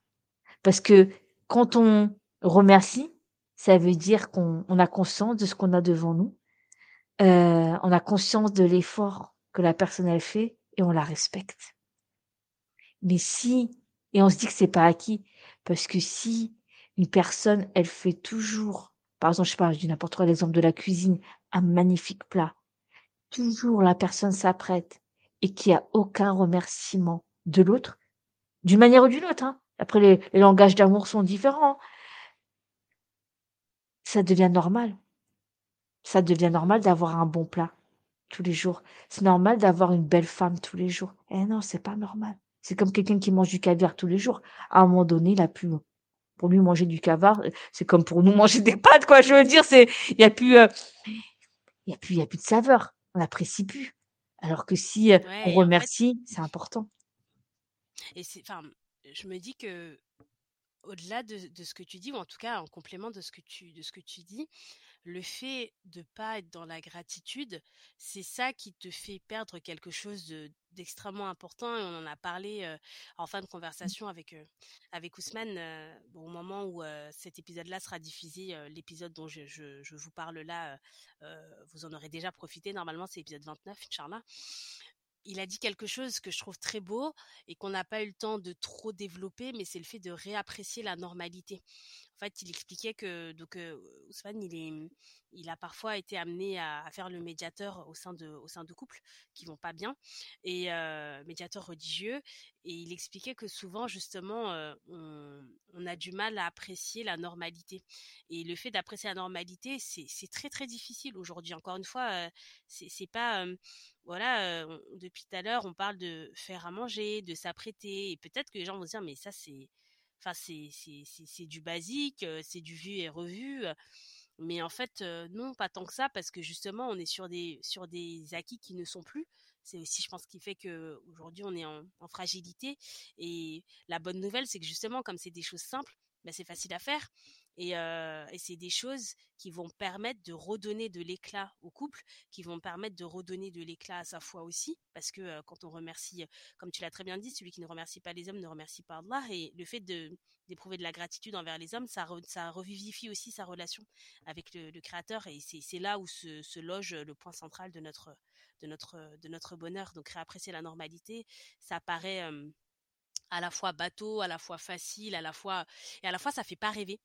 Parce que quand on remercie, ça veut dire qu'on on a conscience de ce qu'on a devant nous, euh, on a conscience de l'effort que la personne elle fait et on la respecte. Mais si, et on se dit que c'est pas acquis, parce que si une personne, elle fait toujours, par exemple, je sais pas, n'importe quoi, l'exemple de la cuisine, un magnifique plat, toujours la personne s'apprête et qu'il n'y a aucun remerciement de l'autre, d'une manière ou d'une autre, hein. Après, les, les langages d'amour sont différents. Ça devient normal. Ça devient normal d'avoir un bon plat tous les jours. C'est normal d'avoir une belle femme tous les jours. Eh non, c'est pas normal. C'est comme quelqu'un qui mange du caviar tous les jours. À un moment donné, il a plus, pour lui manger du caviar, euh, c'est comme pour nous manger des pâtes, quoi. Je veux dire, c'est, il y a plus, euh, il y a plus, il y a plus de saveur. On n'apprécie plus. Alors que si euh, Ouais, on et en fait, remercie, c'est important. et c'est, enfin, je me dis que au-delà de, de ce que tu dis, ou en tout cas en complément de ce que tu, de ce que tu dis, le fait de pas être dans la gratitude, c'est ça qui te fait perdre quelque chose de- d'extrêmement important. Et on en a parlé euh, en fin de conversation avec euh, avec Ousmane euh, au moment où cet épisode-là sera diffusé. L'épisode dont je, je, je vous parle là, vous en aurez déjà profité. Normalement, c'est l'épisode 29, Inch'Allah. il a dit quelque chose que je trouve très beau et qu'on n'a pas eu le temps de trop développer, mais c'est le fait de réapprécier la normalité. En fait, il expliquait que donc Ousmane, il est, il a parfois été amené à, faire le médiateur au sein de, couples qui vont pas bien et médiateur religieux. Et il expliquait que souvent, justement, on, a du mal à apprécier la normalité. Et le fait d'apprécier la normalité, c'est très très difficile aujourd'hui. Encore une fois, c'est pas voilà, depuis tout à l'heure, on parle de faire à manger, de s'apprêter, et peut-être que les gens vont se dire, mais ça, c'est, enfin, c'est, c'est, du basique, c'est du vu et revu. Mais en fait, non, pas tant que ça, parce que justement, on est sur des, sur des acquis qui ne sont plus. C'est aussi, je pense, qui fait que aujourd'hui, on est en, en fragilité. Et la bonne nouvelle, c'est que justement, comme c'est des choses simples, bah, c'est facile à faire. Et, c'est des choses qui vont permettre de redonner de l'éclat au couple, qui vont permettre de redonner de l'éclat à sa foi aussi, parce que quand on remercie, comme tu l'as très bien dit, celui qui ne remercie pas les hommes ne remercie pas Allah, et le fait d'éprouver de la gratitude envers les hommes, ça, revivifie aussi sa relation avec le, Créateur, et c'est là où se, loge le point central de notre bonheur. Donc réapprécier la normalité, ça paraît à la fois bateau, à la fois facile, à la fois et à la fois ça fait pas rêver.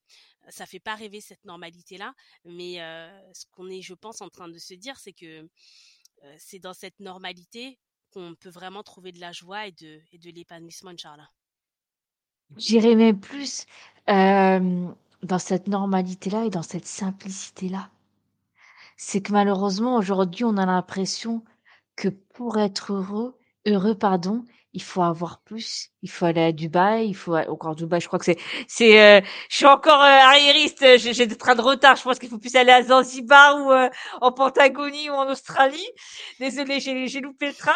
Ça fait pas rêver cette normalité là, mais ce qu'on est je pense en train de se dire c'est que c'est dans cette normalité qu'on peut vraiment trouver de la joie et de l'épanouissement inchallah. J'irais même plus dans cette normalité là et dans cette simplicité là. C'est que malheureusement aujourd'hui on a l'impression que pour être heureux, heureux pardon, il faut avoir plus, il faut aller à Dubaï, il faut encore Dubaï, je crois que c'est c'est euh, je suis encore euh, arriériste, j'ai des trains de retard, je pense qu'il faut plus aller à Zanzibar ou euh, en Patagonie ou en Australie. Désolée, j'ai j'ai loupé le train.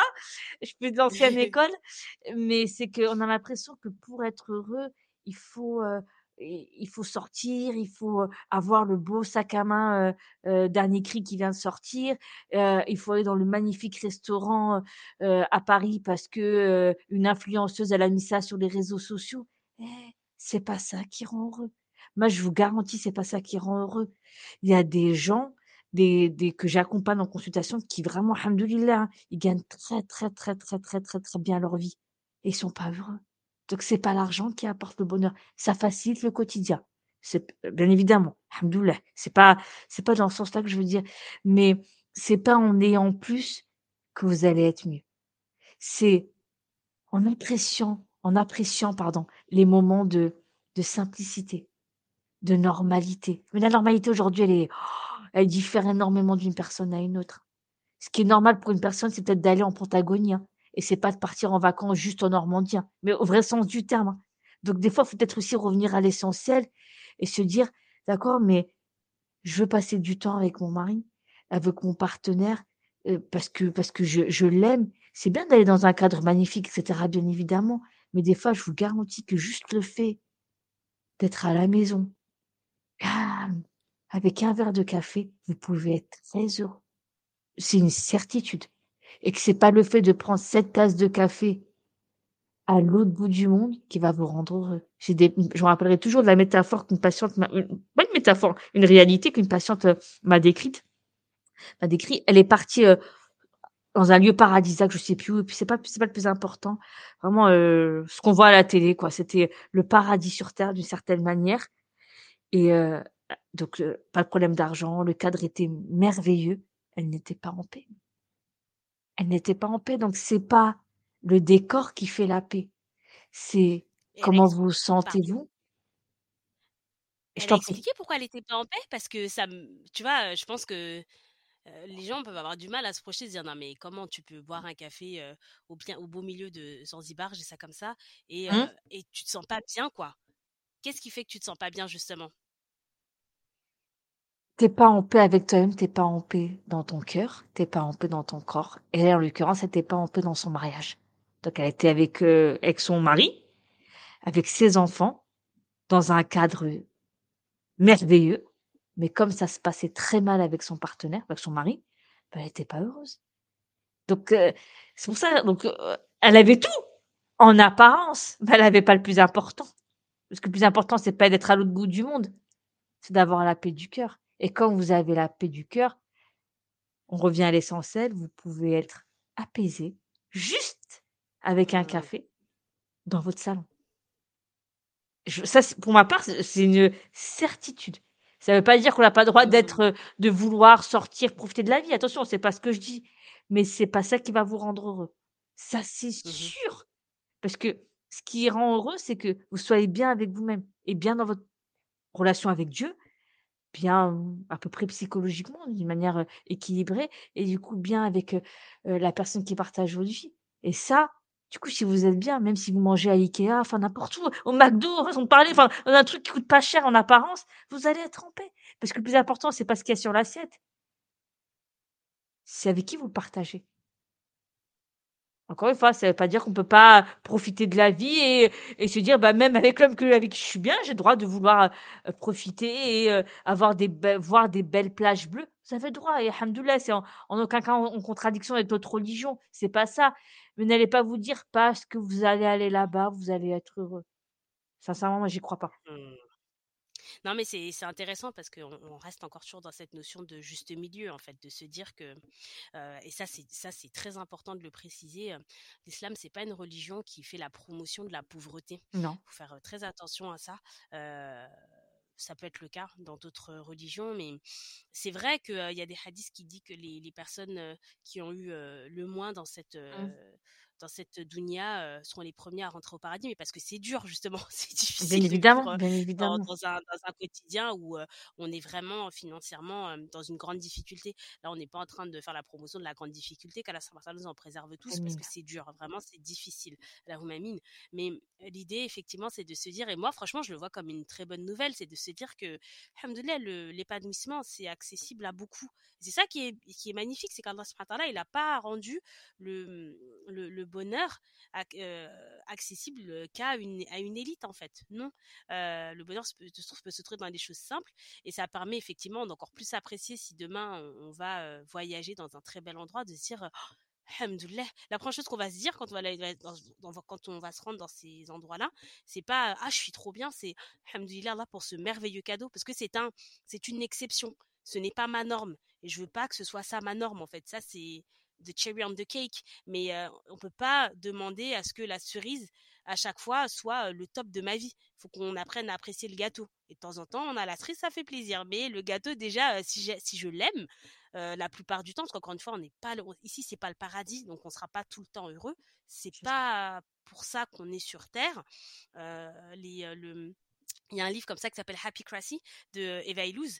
Je suis de l'ancienne école, mais c'est qu'on a l'impression que pour être heureux, il faut euh, il faut sortir, il faut avoir le beau sac à main euh, dernier cri qui vient de sortir, il faut aller dans le magnifique restaurant à Paris parce que une influenceuse elle a mis ça sur les réseaux sociaux. Eh, c'est pas ça qui rend heureux. Moi, je vous garantis, c'est pas ça qui rend heureux. Il y a des gens, des, des que j'accompagne en consultation, qui vraiment, alhamdoulilah, hein, ils gagnent très, très, très, très, très, très, très bien leur vie. Et ils sont pas heureux. Donc c'est pas l'argent qui apporte le bonheur, ça facilite le quotidien. C'est bien évidemment, alhamdoulilah, c'est pas c'est pas dans ce sens-là que je veux dire, mais c'est pas en ayant plus que vous allez être mieux. C'est en appréciant en appréciant pardon les moments de de simplicité, de normalité. Mais la normalité aujourd'hui, elle est elle diffère énormément d'une personne à une autre. Ce qui est normal pour une personne, c'est peut-être d'aller en Patagonie. Hein et c'est pas de partir en vacances juste en Normandie, hein, mais au vrai sens du terme. Hein. Donc des fois, il faut peut-être aussi revenir à l'essentiel et se dire, d'accord, mais je veux passer du temps avec mon mari, avec mon partenaire, euh, parce que parce que je, je l'aime. C'est bien d'aller dans un cadre magnifique, etc. Bien évidemment, mais des fois, je vous garantis que juste le fait d'être à la maison, avec un verre de café, vous pouvez être très heureux. C'est une certitude et que c'est pas le fait de prendre cette tasse de café à l'autre bout du monde qui va vous rendre heureux. J'ai des, je me rappellerai toujours de la métaphore qu'une patiente m'a, pas une métaphore, une réalité qu'une patiente euh, m'a décrite. M'a décrit, elle est partie euh, dans un lieu paradisiaque, je sais plus où, et puis c'est pas, c'est pas le plus important. Vraiment, euh, ce qu'on voit à la télé, quoi. C'était le paradis sur terre d'une certaine manière. Et donc, pas de problème d'argent, le cadre était merveilleux. Elle n'était pas en paix elle n'était pas en paix. Donc c'est pas le décor qui fait la paix. C'est comment vous sentez-vous? Je t'en expliqué pourquoi elle n'était pas en paix parce que ça, tu vois, je pense que les gens peuvent avoir du mal à se projeter, se dire non mais comment tu peux boire un café au bien, au beau milieu de Zanzibar, j'ai ça comme ça, et, mmh. et tu te sens pas bien quoi. Qu'est-ce qui fait que tu te sens pas bien justement? T'es pas en paix avec toi-même, t'es pas en paix dans ton cœur, t'es pas en paix dans ton corps. Et elle, en l'occurrence, elle était pas en paix dans son mariage. Donc elle était avec euh, avec son mari, avec ses enfants, dans un cadre merveilleux. Mais comme ça se passait très mal avec son partenaire, avec son mari, ben, elle était pas heureuse. Donc euh, c'est pour ça. Donc euh, elle avait tout en apparence, mais elle avait pas le plus important. Parce que le plus important, c'est pas d'être à l'autre bout du monde, c'est d'avoir la paix du cœur. Et quand vous avez la paix du cœur, on revient à l'essentiel, vous pouvez être apaisé, juste avec un Mmh. café dans votre salon. Je ça pour ma part, c'est une certitude. Ça veut pas dire qu'on n'a pas le droit Mmh. d'être, heu, de vouloir sortir, profiter de la vie. Attention, c'est pas ce que je dis, mais c'est pas ça qui va vous rendre heureux. Ça, c'est Mmh mh. sûr! Parce que ce qui rend heureux, c'est que vous soyez bien avec vous-même et bien dans votre relation avec Dieu, bien, à peu près psychologiquement, d'une manière, équilibrée et du coup bien avec, la personne qui partage votre vie et ça, du coup, si vous êtes bien, même si vous mangez à Ikea, enfin n'importe où, au McDo, façon de un truc qui coûte pas cher en apparence, vous allez être en paix. Parce que le plus important, c'est pas ce qu'il y a sur l'assiette. C'est avec qui vous partagez. Encore une fois, ça veut pas dire qu'on peut pas profiter de la vie et et se dire: «Bah, même avec l'homme avec qui je suis bien, j'ai le droit de vouloir, heu, profiter et heu, avoir des voir des belles plages bleues». Vous avez le droit et alhamdoulilah, c'est en en aucun cas en en contradiction avec notre religion, c'est pas ça. Mais n'allez pas vous dire parce que vous allez aller là-bas, vous allez être heureux. Sincèrement, moi, j'y crois pas. Mmh. Non, mais c'est c'est intéressant parce qu'on on reste encore toujours dans cette notion de juste milieu, en fait, de se dire que, heu et ça, c'est ça, c'est très important de le préciser, heu, l'islam, c'est pas une religion qui fait la promotion de la pauvreté. Non. Faut faire, heu, très attention à ça. Heu, ça peut être le cas dans d'autres religions, mais c'est vrai qu'il y a des hadiths qui dit que les les personnes, qui ont eu, le moins dans cette, Mmh. Dans cette dunya, heu, seront les premiers à rentrer au paradis. Mais parce que c'est dur justement, c'est Bien difficile de évidemment, vivre bien évidemment. dans un dans un quotidien où, on est vraiment financièrement, dans une grande difficulté. Là, on n'est pas en train de faire la promotion de la grande difficulté, qu'Allah nous en préserve tous parce Amine. que c'est dur, vraiment, c'est difficile. Allahumma amine. Mais l'idée, effectivement, c'est de se dire et moi, franchement, je le vois comme une très bonne nouvelle, c'est de se dire que, l'épanouissement, c'est accessible à beaucoup. C'est ça qui est qui est magnifique, c'est qu'Allah il a pas rendu le, mmh, le le bonheur heu, accessible, qu'à une à une élite, en fait. Non, heu, le bonheur peut peut se trouver dans des choses simples et ça permet effectivement d'encore plus apprécier si demain on va, heu, voyager dans un très bel endroit, de se dire, «Alhamdoulilah». La première chose qu'on va se dire quand on va dans dans quand on va se rendre dans ces endroits-là, c'est pas: «Ah, je suis trop bien», c'est: «Alhamdoulilah Allah pour ce merveilleux cadeau» parce que c'est un c'est une exception. Ce n'est pas ma norme et je veux pas que ce soit ça ma norme, en fait. Ça, c'est the cherry on the cake, mais heu, on peut pas demander à ce que la cerise, à chaque fois, soit, le top de ma vie. Faut qu'on apprenne à apprécier le gâteau et de temps en temps, on a la cerise, ça fait plaisir, mais le gâteau déjà, si j'ai si je l'aime, la plupart du temps, parce qu'encore une fois, on n'est pas le ici, c'est pas le paradis, donc on sera pas tout le temps heureux. C'est pas pour ça qu'on est sur terre. Les, le, il y a un livre comme ça qui s'appelle Happycracy de Eva Illouz,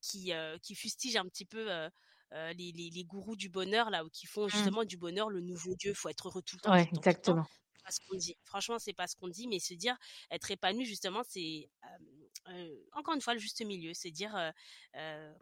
qui, qui fustige un petit peu, heu, les les les gourous du bonheur là, ou qui font Mmh. justement du bonheur le nouveau Dieu. Faut être heureux tout le temps, Ouais, tout le temps, tout le temps. exactement. C'est pas ce qu'on dit. Franchement, c'est pas ce qu'on dit, mais se dire être épanoui justement, c'est, encore une fois le juste milieu. Se dire,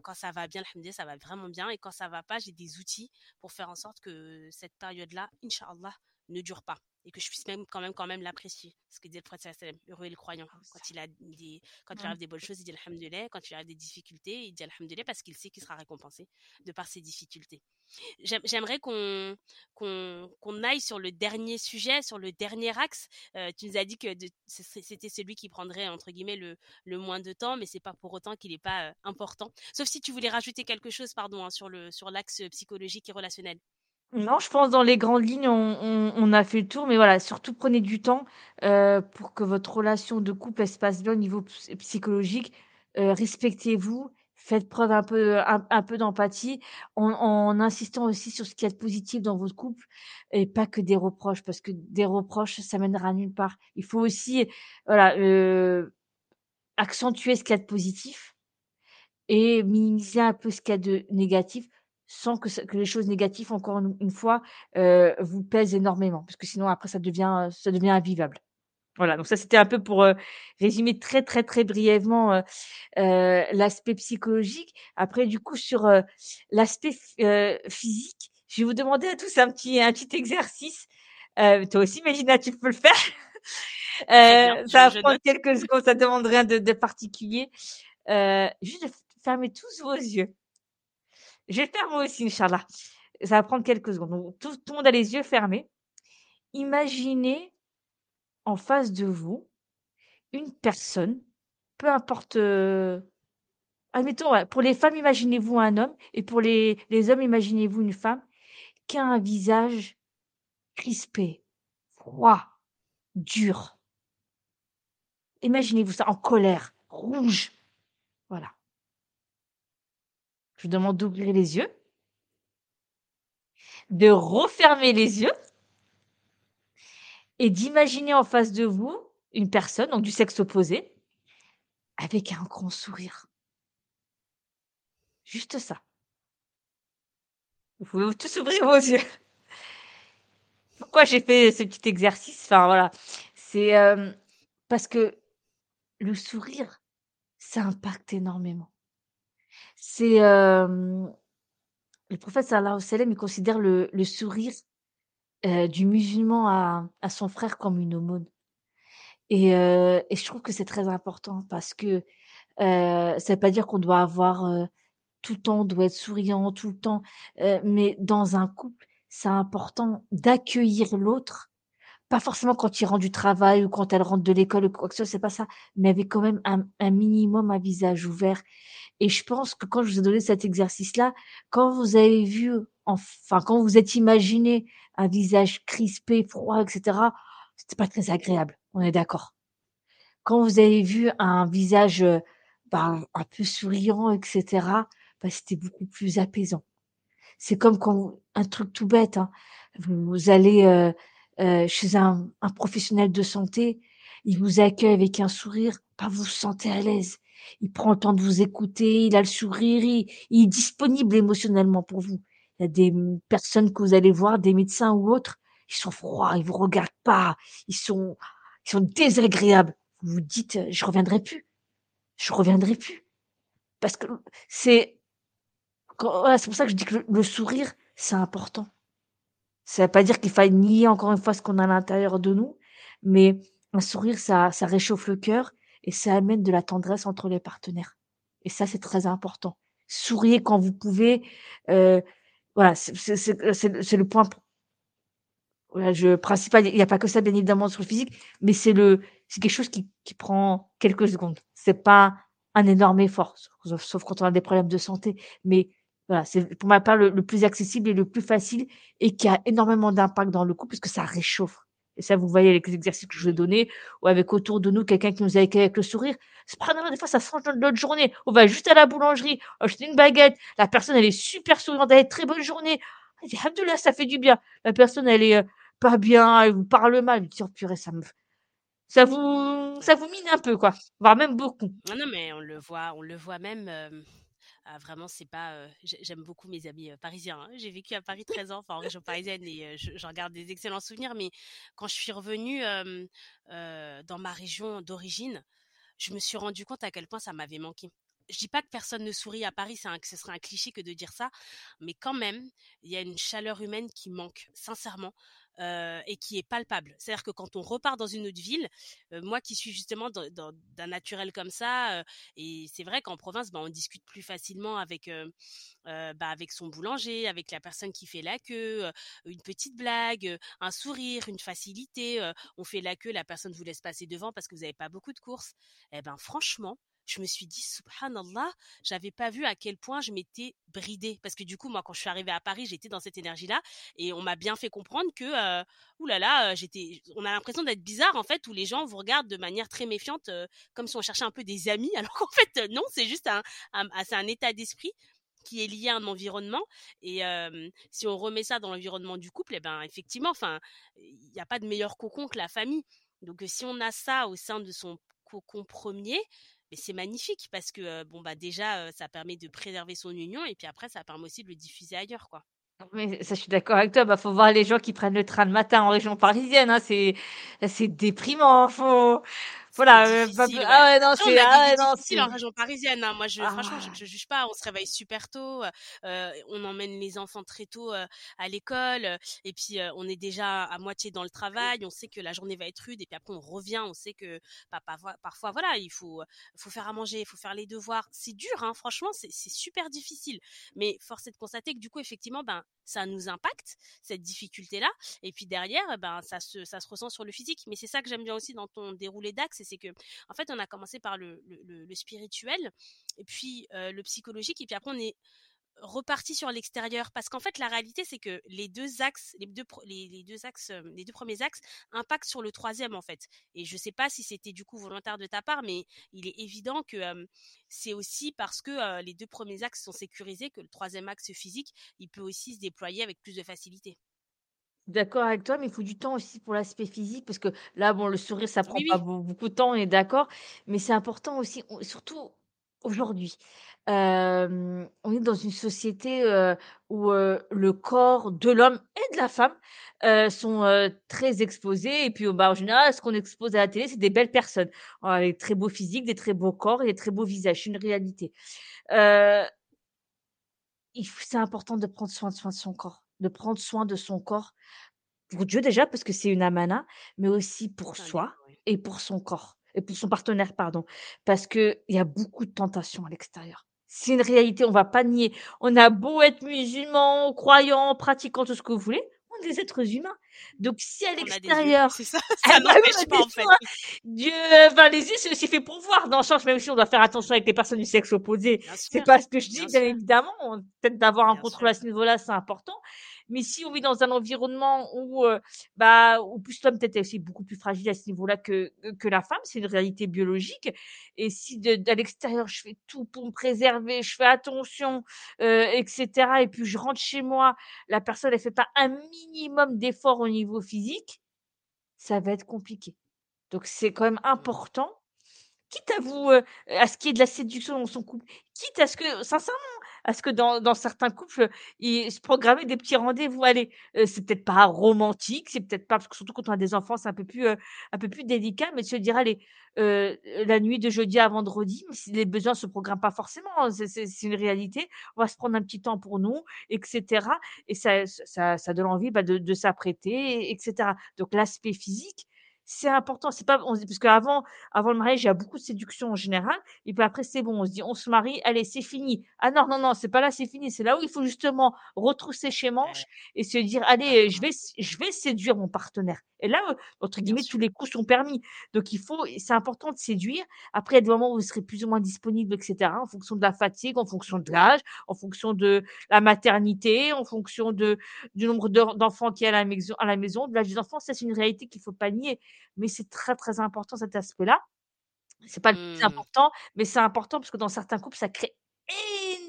quand ça va bien, ça va vraiment bien et quand ça va pas, j'ai des outils pour faire en sorte que cette période-là, Inch'Allah, ne dure pas et que je puisse même quand même quand même l'apprécier. Ce que dit le prophète heureux est le croyant. Quand il a des quand il arrive des bonnes choses, il dit alhamdoulilah. Quand il arrive des difficultés, il dit alhamdoulilah parce qu'il sait qu'il sera récompensé de par ses difficultés. J'aime j'aimerais qu'on qu'on qu'on aille sur le dernier sujet, sur le dernier axe. Heu, tu nous as dit que c'était celui qui prendrait entre guillemets «le le moins de temps», mais c'est pas pour autant qu'il est pas, heu, important. Sauf si tu voulais rajouter quelque chose, pardon, hein, sur le sur l'axe, psychologique et relationnel. Non, je pense dans les grandes lignes, on on on a fait le tour, mais voilà, surtout prenez du temps, heu, pour que votre relation de couple, elle se passe bien au niveau ps psychologique. Heu, respectez-vous, faites preuve un peu un peu d'empathie en en insistant aussi sur ce qu'il y a de positif dans votre couple et pas que des reproches, parce que des reproches, ça mènera nulle part. Il faut aussi, voilà, heu, accentuer ce qu'il y a de positif et minimiser un peu ce qu'il y a de négatif, sans que que les choses négatives, encore une fois, heu, vous pèsent énormément. Parce que sinon après ça devient, ça devient invivable. Voilà, donc ça c'était un peu pour, heu, résumer très, très, très brièvement, heu, l'aspect psychologique. Après du coup sur, l'aspect physique, je vais vous demander à tous un petit un petit exercice. Heu, toi aussi Mélina, tu peux le faire. Bien, je ça va prendre quelques secondes, ça demande rien de de particulier. Heu, juste de f fermer tous vos yeux. Je vais le faire moi aussi, Inch'Allah. Ça va prendre quelques secondes. Donc tout tout le monde a les yeux fermés. Imaginez en face de vous une personne, peu importe, heu, admettons, pour les femmes, imaginez-vous un homme et pour les les hommes, imaginez-vous une femme qui a un visage crispé, froid, dur. Imaginez-vous ça en colère, rouge. Voilà. Vous demande d'ouvrir les yeux, de refermer les yeux et d'imaginer en face de vous une personne, donc du sexe opposé, avec un grand sourire. Juste ça. Vous pouvez tous ouvrir vos yeux. Pourquoi j'ai fait ce petit exercice? Enfin voilà, c'est euh, parce que le sourire, ça impacte énormément. C'est euh, le prophète sallallahu alayhi wa sallam, il considère le, le sourire euh, du musulman à, à son frère comme une aumône. Et, euh, et je trouve que c'est très important parce que ça veut pas dire qu'on doit avoir tout le temps, on doit être souriant tout le temps, mais dans un couple, c'est important d'accueillir l'autre, pas forcément quand il rentre du travail ou quand elle rentre de l'école ou quoi que ce soit, c'est pas ça, mais avec quand même un, un minimum un visage ouvert. Et je pense que quand je vous ai donné cet exercice-là, quand vous avez vu, enfin, quand vous êtes imaginé un visage crispé, froid, etc., c'était pas très agréable. On est d'accord. Quand vous avez vu un visage bah, un peu souriant, etc., bah, c'était beaucoup plus apaisant. C'est comme quand un truc tout bête, hein, vous, allez euh, euh, chez un, un, professionnel de santé, il vous accueille avec un sourire, bah, vous vous sentez à l'aise. Il prend le temps de vous écouter, il a le sourire, il, il est disponible émotionnellement pour vous. Il y a des personnes que vous allez voir, des médecins ou autres, ils sont froids, ils vous regardent pas, ils sont, ils sont désagréables. Vous vous dites, je reviendrai plus, je reviendrai plus, parce que c'est, c'est pour ça que je dis que le, sourire, c'est important. Ça veut pas dire qu'il faille nier encore une fois ce qu'on a à l'intérieur de nous, mais un sourire, ça, ça réchauffe le cœur et ça amène de la tendresse entre les partenaires. Et ça, c'est très important. Souriez quand vous pouvez. Euh, voilà, c'est le point voilà, je, principal. Il n'y a pas que ça, bien évidemment, sur le physique, mais c'est quelque chose qui, qui prend quelques secondes. C'est pas un énorme effort, sauf, quand on a des problèmes de santé. Mais voilà, c'est pour ma part le, plus accessible et le plus facile et qui a énormément d'impact dans le couple puisque ça réchauffe. Et ça, vous voyez avec les exercices que je vous ai donnés, ou avec autour de nous quelqu'un qui nous a accueilli avec le sourire. C'est pas des fois, ça change notre journée. On va juste à la boulangerie, acheter une baguette. La personne, elle est super souriante, elle est très bonne journée. Alhamdoulilah, ça fait du bien. La personne, elle est euh, pas bien, elle vous parle mal. Elle dit, oh purée, ça me, ça vous, ça vous mine un peu, quoi. Voire même beaucoup. Non, non, mais on le voit, on le voit même. Euh, ah, vraiment, c'est pas. J'aime beaucoup mes amis parisiens. Hein. J'ai vécu à Paris 13 ans, enfin en région parisienne, et j'en garde des excellents souvenirs. Mais quand je suis revenue dans ma région d'origine, je me suis rendu compte à quel point ça m'avait manqué je dis pas que personne ne sourit à Paris, c'est ce serait un cliché que de dire ça, mais quand même, il y a une chaleur humaine qui manque, sincèrement. Euh, et qui est palpable. C'est-à-dire que quand on repart dans une autre ville, euh, moi qui suis justement d'un naturel comme ça, euh, et c'est vrai qu'en province, bah, on discute plus facilement avec bah, avec son boulanger, avec la personne qui fait la queue, une petite blague, un sourire, une facilité. on fait la queue, la personne vous laisse passer devant parce que vous n'avez pas beaucoup de courses. Eh ben franchement, je me suis dit, subhanallah, j'avais pas vu à quel point je m'étais bridée. Parce que du coup, moi, quand je suis arrivée à Paris, j'étais dans cette énergie-là et on m'a bien fait comprendre que, euh, oulala, euh, j'étais, on a l'impression d'être bizarre, en fait, où les gens vous regardent de manière très méfiante, euh, comme si on cherchait un peu des amis, alors qu'en fait, non, c'est juste un, un, un état d'esprit qui est lié à un environnement et si on remet ça dans l'environnement du couple eh ben effectivement enfin il n'y a pas de meilleur cocon que la famille donc si on a ça au sein de son cocon premier mais c'est magnifique parce que bon bah déjà ça permet de préserver son union et puis après ça permet aussi de le diffuser ailleurs quoi. Mais ça, je suis d'accord avec toi. Bah, faut voir les gens qui prennent le train le matin en région parisienne. Hein. C'est, c'est déprimant. Faut, voilà. Euh, ah ouais, non, c'est, ah ouais, non, c'est en région parisienne. Hein. Moi, je, ah. franchement, je, je, juge pas. On se réveille super tôt. Euh, on emmène les enfants très tôt euh, à l'école. Et puis, euh, on est déjà à moitié dans le travail. On sait que la journée va être rude. Et puis après, on revient. On sait que bah, parfois, voilà, il faut, faut faire à manger, il faut faire les devoirs. C'est dur, hein. Franchement, c'est super difficile. Mais force est de constater que du coup, effectivement, ben, ça nous impacte cette difficulté là. Et puis derrière, ben, ça se, ça se ressent sur le physique. Mais c'est ça que j'aime bien aussi dans ton déroulé d'axe c'est que en fait on a commencé par le, spirituel et puis euh, le psychologique et puis après on est reparti sur l'extérieur. Parce qu'en fait la réalité c'est que les deux axes les deux les, deux axes les deux premiers axes impactent sur le troisième en fait. Et je sais pas si c'était du coup volontaire de ta part mais il est évident que c'est aussi parce que les deux premiers axes sont sécurisés que le troisième axe physique il peut aussi se déployer avec plus de facilité D'accord avec toi, mais il faut du temps aussi pour l'aspect physique parce que là, bon, le sourire, ça prend pas beaucoup de temps, on est d'accord, mais c'est important aussi, surtout aujourd'hui. on est dans une société, où, le corps de l'homme et de la femme, sont, très exposés et puis, bah, en général, ce qu'on expose à la télé, c'est des belles personnes, avec des très beaux physiques, des très beaux corps et des très beaux visages, c'est une réalité. c'est important de prendre soin de son corps de prendre soin de son corps pour Dieu déjà, parce que c'est une amana, mais aussi pour soi et pour son corps et pour son partenaire, pardon, parce qu'il y a beaucoup de tentations à l'extérieur. C'est une réalité, on va pas nier. On a beau être musulman, croyant, pratiquant, tout ce que vous voulez, on est des êtres humains. Donc si à l'extérieur, c'est ça, ça n'empêche pas en fait. Dieu, enfin les yeux c'est aussi fait pour voir dans le sens même si on doit faire attention avec les personnes du sexe opposé. C'est pas ce que je dis bien, évidemment. Peut-être d'avoir un contrôle à ce niveau-là, c'est important. Mais si on vit dans un environnement où, euh, bah, où plus l'homme peut-être aussi beaucoup plus fragile à ce niveau-là que, que la femme, c'est une réalité biologique. Et si de, à l'extérieur, je fais tout pour me préserver, je fais attention, euh, etc. Et puis je rentre chez moi, la personne, elle fait pas un minimum d'effort au niveau physique, ça va être compliqué. Donc c'est quand même important quitte à vous, euh, à ce qu'il y ait de la séduction dans son couple, quitte à ce que, sincèrement, à ce que dans, dans certains couples, ils se programmer des petits rendez-vous. Allez, euh, c'est peut-être pas romantique, c'est peut-être pas parce que surtout quand on a des enfants, c'est un peu plus euh, un peu plus délicat, mais de se dire allez, euh, la nuit de jeudi à vendredi, si les besoins se programment pas forcément, hein, c'est une réalité. On va se prendre un petit temps pour nous, etc. Et ça ça, ça donne envie bah, de, de s'apprêter, etc. Donc l'aspect physique c'est important. C'est pas, on se dit, parce qu'avant, avant le mariage, il y a beaucoup de séduction en général. Et puis après, c'est bon. On se dit, on se marie, allez, c'est fini. Ah non, non, non, c'est pas là, c'est fini. C'est là où il faut justement retrousser chez manches et se dire, allez, je vais, je vais séduire mon partenaire. Et là, entre guillemets, tous les coups sont permis. Donc, il faut, c'est important de séduire. Après, il y a des moments où vous serez plus ou moins disponible, etc., en fonction de la fatigue, en fonction de l'âge, en fonction de la maternité, en fonction de, du nombre d'enfants qu'il y a à la maison, à la maison. De l'âge des enfants, ça, c'est une réalité qu'il faut pas nier. Mais c'est très, très important, cet aspect-là. C'est pas le plus mmh. important, mais c'est important parce que dans certains couples, ça crée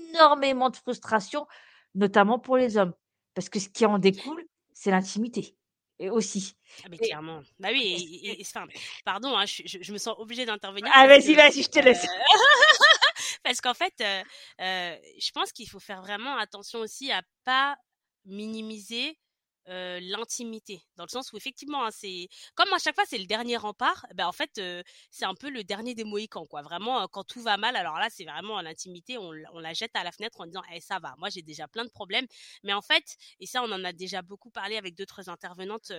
énormément de frustration, notamment pour les hommes. Parce que ce qui en découle, c'est l'intimité. Et aussi. Ah mais clairement. Bah oui, et, enfin, pardon, hein, je, je, me sens obligée d'intervenir. Ah vas-y, vas-y, je te laisse. Euh, parce qu'en fait, euh, euh, je pense qu'il faut faire vraiment attention aussi à pas minimiser l'intimité. Dans le sens où effectivement hein, c'est comme à chaque fois c'est le dernier rempart ben en fait c'est un peu le dernier des mohicans quoi. Vraiment quand tout va mal alors là c'est vraiment l'intimité on, on, la jette à la fenêtre en disant eh ça va moi j'ai déjà plein de problèmes mais en fait et ça on en a déjà beaucoup parlé avec d'autres intervenantes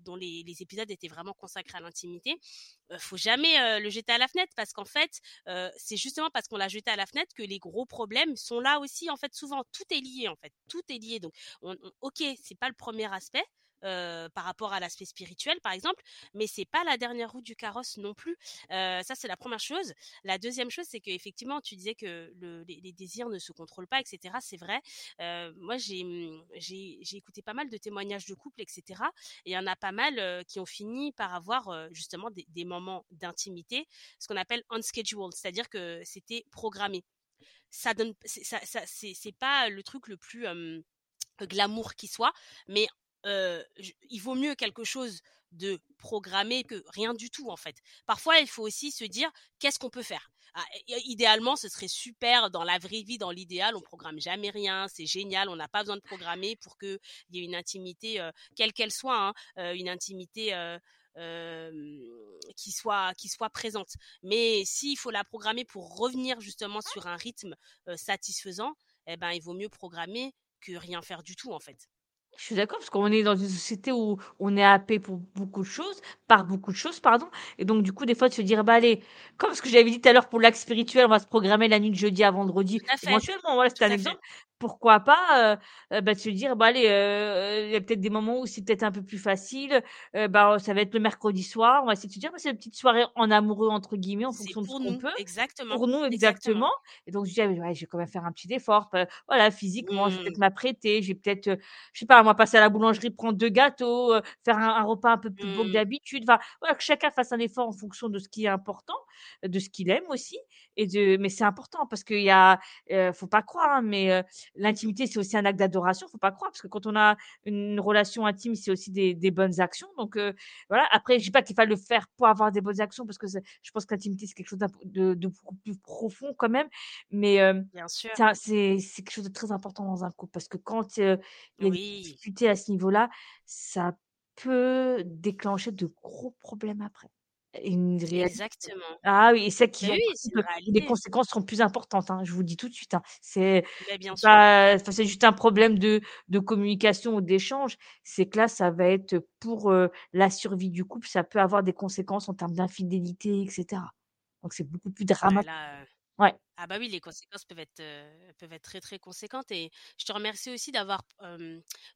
dont les, épisodes étaient vraiment consacrés à l'intimité faut jamais le jeter à la fenêtre parce qu'en fait c'est justement parce qu'on l'a jeté à la fenêtre que les gros problèmes sont là aussi en fait souvent. Tout est lié en fait. Tout est lié. Donc on, ok c'est pas le premier aspect par rapport à l'aspect spirituel, par exemple, mais c'est pas la dernière roue du carrosse non plus. Ça, c'est la première chose. La deuxième chose, c'est qu'effectivement, tu disais que le, les, désirs ne se contrôlent pas, etc. C'est vrai. Moi, mmh, j'ai, j'ai, écouté pas mal de témoignages de couples, etc. Et il y en a pas mal qui ont fini par avoir justement des, moments d'intimité, ce qu'on appelle unscheduled, c'est-à-dire que c'était programmé. Ça donne, ça, ça, c'est, pas le truc le plus glamour qui soit, mais il vaut mieux quelque chose de programmé que rien du tout en fait. Parfois, il faut aussi se dire qu'est-ce qu'on peut faire? Ah, idéalement, ce serait super dans la vraie vie, dans l'idéal, on programme jamais rien, c'est génial, on n'a pas besoin de programmer pour qu'il y ait une intimité, quelle qu'elle soit, hein, une intimité qui soit qui soit présente. Mais s'il faut la programmer pour revenir justement sur un rythme satisfaisant, eh ben il vaut mieux programmer que rien faire du tout en fait. Je suis d'accord, parce qu'on est dans une société où on est happé pour beaucoup de choses, par beaucoup de choses, pardon. Et donc, du coup, des fois, de se dire, bah, allez, comme ce que j'avais dit tout à l'heure pour l'acte spirituel, on va se programmer la nuit de jeudi à vendredi. Éventuellement, voilà, c'est un exemple pourquoi pas euh, bah, de se dire bah allez il y a peut-être des moments où c'est peut-être un peu plus facile bah ça va être le mercredi soir on va essayer de se dire bah, c'est une petite soirée en amoureux entre guillemets en fonction de ce qu'on peut exactement pour nous exactement, et donc je dis ouais, je vais quand même faire un petit effort voilà physiquement je vais peut-être mmh. m'apprêter je vais peut-être je sais pas moi passer à la boulangerie prendre deux gâteaux faire un, repas un peu plus beau que mmh. d'habitude enfin voilà que chacun fasse un effort en fonction de ce qui est important de ce qu'il aime aussi et de mais c'est important parce qu'il y a faut pas croire hein, mais l'intimité, c'est aussi un acte d'adoration, faut pas croire, parce que quand on a une relation intime, c'est aussi des, des, bonnes actions. Donc euh, voilà. Après, je dis pas qu'il faille le faire pour avoir des bonnes actions, parce que je pense que l'intimité c'est quelque chose de, de, beaucoup plus profond quand même. Mais euh, c'est quelque chose de très important dans un couple, parce que quand euh, il y a des difficultés à ce niveau-là, ça peut déclencher de gros problèmes après. Une Exactement. Ah oui, et c'est qui les conséquences seront plus importantes, hein, je vous le dis tout de suite, hein. C'est c'est juste un problème de de communication ou d'échange. C'est que là, ça va être pour, la survie du couple, ça peut avoir des conséquences en termes d'infidélité et cetera. Donc c'est beaucoup plus ah dramatique. Ouais. Ah bah oui, les conséquences peuvent être, peuvent être très très conséquentes et je te remercie aussi d'avoir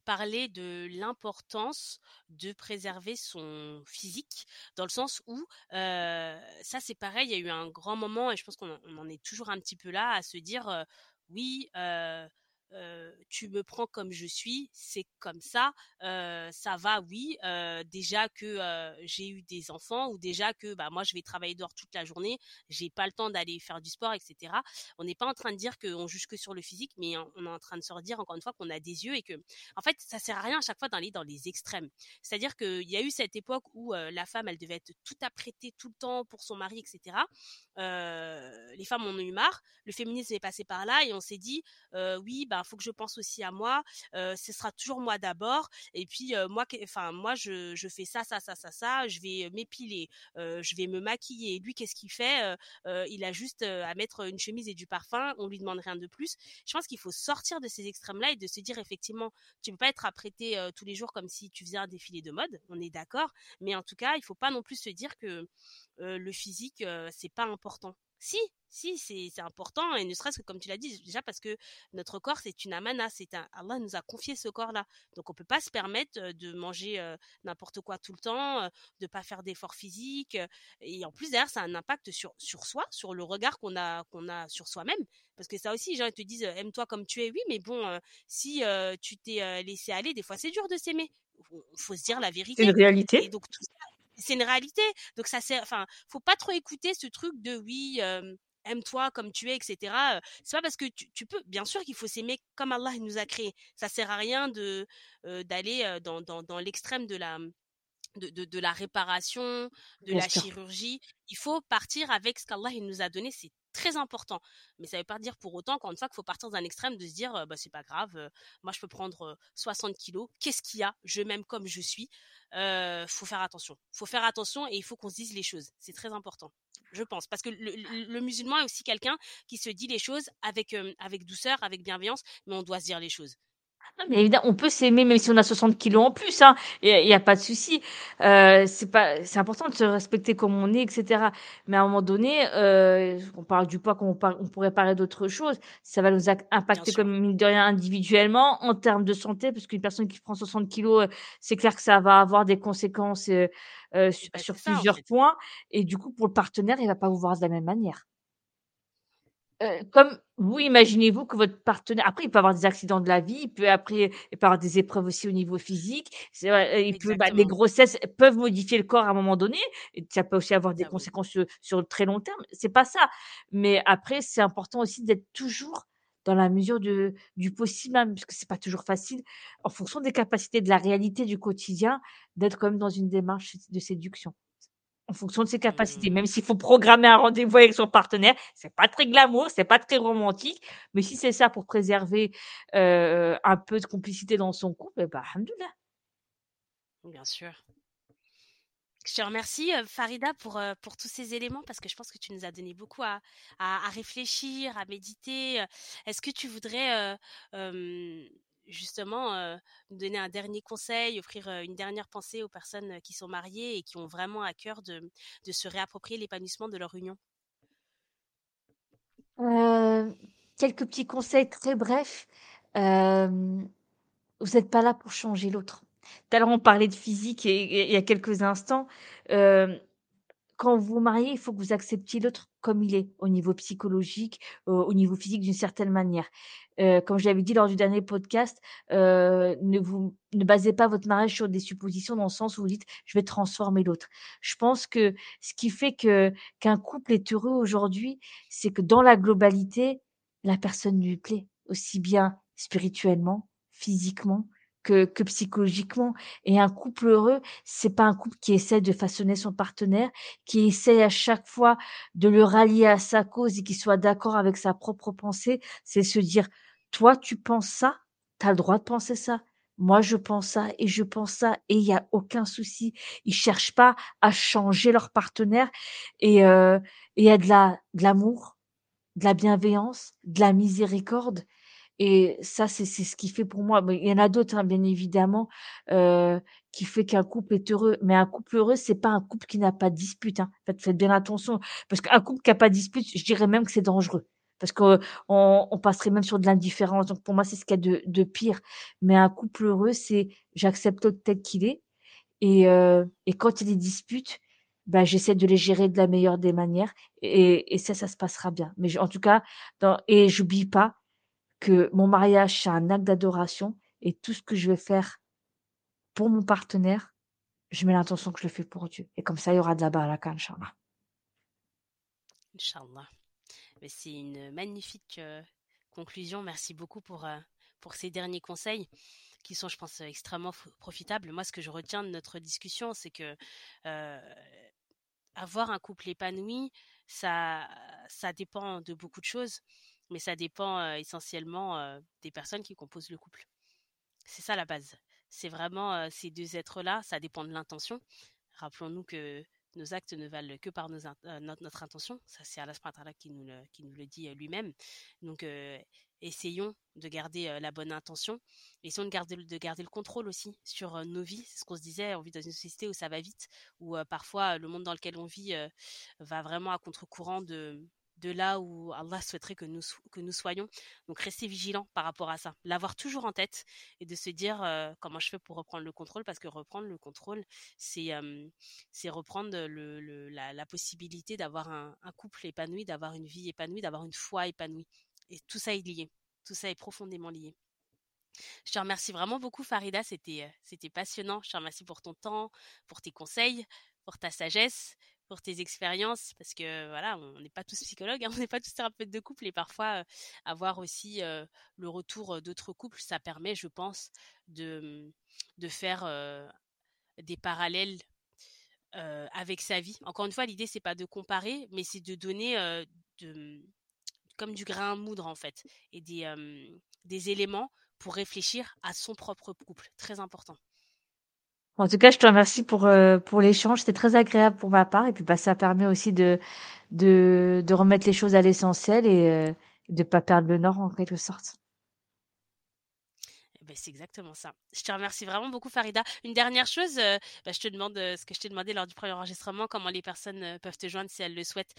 parlé de l'importance de préserver son physique dans le sens où ça c'est pareil, il y a eu un grand moment et je pense qu'on en est toujours un petit peu là à se dire oui, tu me prends comme je suis, c'est comme ça, ça va, oui. déjà que j'ai eu des enfants ou déjà que bah moi je vais travailler dehors toute la journée, j'ai pas le temps d'aller faire du sport, etc. On n'est pas en train de dire qu'on juge que sur le physique, mais on est en train de se redire encore une fois qu'on a des yeux et que, en fait, ça sert à rien à chaque fois d'aller dans les extrêmes. C'est-à-dire qu'il y a eu cette époque où la femme, elle devait être tout apprêtée tout le temps pour son mari, etc. les femmes en ont eu marre, le féminisme est passé par là et on s'est dit, oui, bah faut que je pense aussi à moi, ce sera toujours moi d'abord. Et puis moi, enfin moi je, fais ça, ça, ça, ça, ça. Je vais m'épiler, je vais me maquiller. Lui, qu'est-ce qu'il fait Il a juste à mettre une chemise et du parfum. On lui demande rien de plus. Je pense qu'il faut sortir de ces extrêmes-là et de se dire effectivement, tu peux pas être apprêté tous les jours comme si tu faisais un défilé de mode. On est d'accord, mais en tout cas, il faut pas non plus se dire que le physique c'est pas important. Si, si, c'est important, et ne serait-ce que comme tu l'as dit, déjà parce que notre corps, c'est une amana, c'est un, Allah nous a confié ce corps-là. Donc on peut pas se permettre de manger n'importe quoi tout le temps, de pas faire d'efforts physiques. Et en plus, d'ailleurs, ça a un impact sur, sur soi, sur le regard qu'on a, qu'on a sur soi-même. Parce que ça aussi, les gens te disent, aime-toi comme tu es, oui, mais bon, si tu t'es laissé aller, des fois, c'est dur de s'aimer. Faut se dire la vérité. C'est une réalité. donc tout ça, c'est une réalité. Donc ça sert, enfin, faut pas trop écouter ce truc de oui, aime-toi comme tu es, etc. C'est pas parce que tu, peux, bien sûr qu'il faut s'aimer comme Allah nous a créé. Ça sert à rien de d'aller dans, dans, dans l'extrême de la de, de, de, la réparation, de la chirurgie. Il faut partir avec ce qu'Allah nous a donné. C'est très important. Mais ça ne veut pas dire pour autant, encore une fois, qu'il faut partir d'un extrême de se dire, bah, c'est pas grave, moi je peux prendre 60 kilos, qu'est-ce qu'il y a? Je m'aime comme je suis. Euh, faut faire attention. faut faire attention et il faut qu'on se dise les choses. C'est très important, je pense. Parce que le, musulman est aussi quelqu'un qui se dit les choses avec, avec douceur, avec bienveillance, mais on doit se dire les choses. Non, mais évidemment, on peut s'aimer même si on a 60 kilos en plus, hein. Il n'y a, pas de souci. Euh, c'est pas, c'est important de se respecter comme on est, etc. Mais à un moment donné, euh, on parle du poids, comme on, on pourrait parler d'autre chose. Ça va nous impacter comme mine de rien individuellement en termes de santé, parce qu'une personne qui prend 60 kilos, euh, c'est clair que ça va avoir des conséquences euh, euh bah, sur, plusieurs points. Et du coup, pour le partenaire, il va pas vous voir de la même manière. Euh, comme vous imaginez-vous que votre partenaire après il peut avoir des accidents de la vie, il peut après il peut avoir des épreuves aussi au niveau physique, c'est euh, il peut bah, les grossesses peuvent modifier le corps à un moment donné et ça peut aussi avoir des conséquences sur, sur, le très long terme, c'est pas ça. Mais après c'est important aussi d'être toujours dans la mesure de du possible même parce que c'est pas toujours facile en fonction des capacités de la réalité du quotidien d'être quand même dans une démarche de séduction en fonction de ses capacités. Même mmh. s'il faut programmer un rendez-vous avec son partenaire, c'est pas très glamour, c'est pas très romantique, mais si c'est ça pour préserver euh, un peu de complicité dans son couple, bah, alhamdoulilah. Bien sûr. Je te remercie, euh, Farida, pour, euh, pour tous ces éléments, parce que je pense que tu nous as donné beaucoup à, à, réfléchir, à méditer. Est-ce que tu voudrais justement euh, donner un dernier conseil, offrir une dernière pensée aux personnes qui sont mariées et qui ont vraiment à cœur de, se réapproprier l'épanouissement de leur union euh, Quelques petits conseils très brefs. euh, vous n'êtes pas là pour changer l'autre. Tout à l'heure, on parlait de physique et, il y a quelques instants. Euh, quand vous vous mariez, il faut que vous acceptiez l'autre comme il est, au niveau psychologique, au niveau physique d'une certaine manière. Euh, comme je l'avais dit lors du dernier podcast, euh, ne vous ne basez pas votre mariage sur des suppositions dans le sens où vous dites je vais transformer l'autre. Je pense que ce qui fait que qu'un couple est heureux aujourd'hui, c'est que dans la globalité, la personne lui plaît aussi bien spirituellement, physiquement, que, psychologiquement. Et un couple heureux, c'est pas un couple qui essaie de façonner son partenaire, qui essaie à chaque fois de le rallier à sa cause et qui soit d'accord avec sa propre pensée. C'est se dire, toi, tu penses ça, tu as le droit de penser ça. Moi, je pense ça et je pense ça et il y a aucun souci. Ils cherchent pas à changer leur partenaire et euh, y a de la de l'amour, de la bienveillance, de la miséricorde et ça, c'est ce qui fait pour moi. il y en a d'autres, hein, bien évidemment, euh, qui fait qu'un couple est heureux. Mais un couple heureux, c'est pas un couple qui n'a pas de dispute. Hein. Faites, faites bien attention, parce qu'un couple qui n'a pas de dispute, je dirais même que c'est dangereux, parce qu'on on passerait même sur de l'indifférence. Donc pour moi, c'est ce qu'il y a de, de pire. Mais un couple heureux, c'est j'accepte l'autre tel qu'il est, et, euh, et quand il y a des disputes, ben, j'essaie de les gérer de la meilleure des manières, et, et ça, ça se passera bien. Mais en tout cas, dans, et j'oublie pas que mon mariage, c'est un acte d'adoration et tout ce que je vais faire pour mon partenaire, je mets l'intention que je le fais pour Dieu. Et comme ça, il y aura de la baraka, Inch'Allah. Inch'Allah. C'est une magnifique euh, conclusion. Merci beaucoup pour, euh, pour ces derniers conseils qui sont, je pense, extrêmement profitables. Moi, ce que je retiens de notre discussion, c'est que euh, avoir un couple épanoui, ça, ça dépend de beaucoup de choses mais ça dépend essentiellement des personnes qui composent le couple. C'est ça la base. C'est vraiment ces deux êtres-là, ça dépend de l'intention. Rappelons-nous que nos actes ne valent que par notre, intention. Ça, c'est Allah qui qui nous le dit lui-même. Donc, essayons de garder la bonne intention. Essayons de garder, de garder le contrôle aussi sur nos vies. C'est ce qu'on se disait, on vit dans une société où ça va vite, où parfois le monde dans lequel on vit va vraiment à contre-courant de, de là où Allah souhaiterait que nous, que nous soyons. Donc rester vigilant par rapport à ça, l'avoir toujours en tête et de se dire euh, comment je fais pour reprendre le contrôle parce que reprendre le contrôle, c'est reprendre le, la, possibilité d'avoir un, couple épanoui, d'avoir une vie épanouie, d'avoir une foi épanouie. Et tout ça est lié, tout ça est profondément lié. Je te remercie vraiment beaucoup Farida, c'était euh, c'était passionnant. Je te remercie pour ton temps, pour tes conseils, pour ta sagesse, pour tes expériences, parce que voilà, on n'est pas tous psychologues, hein, on n'est pas tous thérapeutes de couple, et parfois avoir aussi le retour d'autres couples, ça permet, je pense, de, de faire des parallèles avec sa vie. Encore une fois, l'idée c'est pas de comparer, mais c'est de donner de, comme du grain à moudre en fait, et des, des éléments pour réfléchir à son propre couple. Très important. En tout cas, je te remercie pour, euh, pour l'échange. C'était très agréable pour ma part. Et puis, bah, ça permet aussi de, de, de remettre les choses à l'essentiel et euh, de pas perdre le nord en quelque sorte. Eh ben, c'est exactement ça. Je te remercie vraiment beaucoup, Farida. Une dernière chose, euh, bah, je te demande ce que je t'ai demandé lors du premier enregistrement, comment les personnes peuvent te joindre si elles le souhaitent.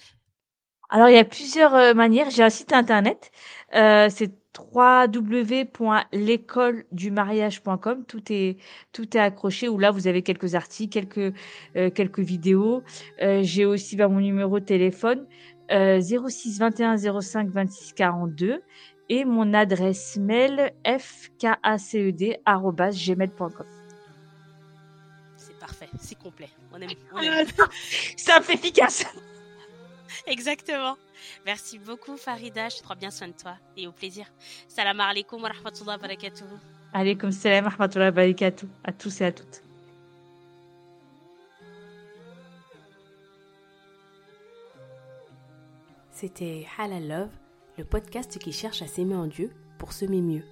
Alors, il y a plusieurs manières. J'ai un site internet. Euh, c'est www.l'écoledumariage.com. Tout est tout est accroché. Où là, vous avez quelques articles, quelques euh, quelques vidéos. Euh, j'ai aussi bah, mon numéro de téléphone 06 21 05 26 42 et mon adresse mail fkaced@gmail.com. C'est parfait, c'est complet. On aime. On aime. c'est efficace. Exactement. Merci beaucoup, Farida. Je prends bien soin de toi et au plaisir. Salam alaikum wa rahmatullahi wa barakatuh. Alaikum salam wa rahmatullahi wa barakatuh. À tous et à toutes. C'était Halal Love, le podcast qui cherche à s'aimer en Dieu pour semer mieux.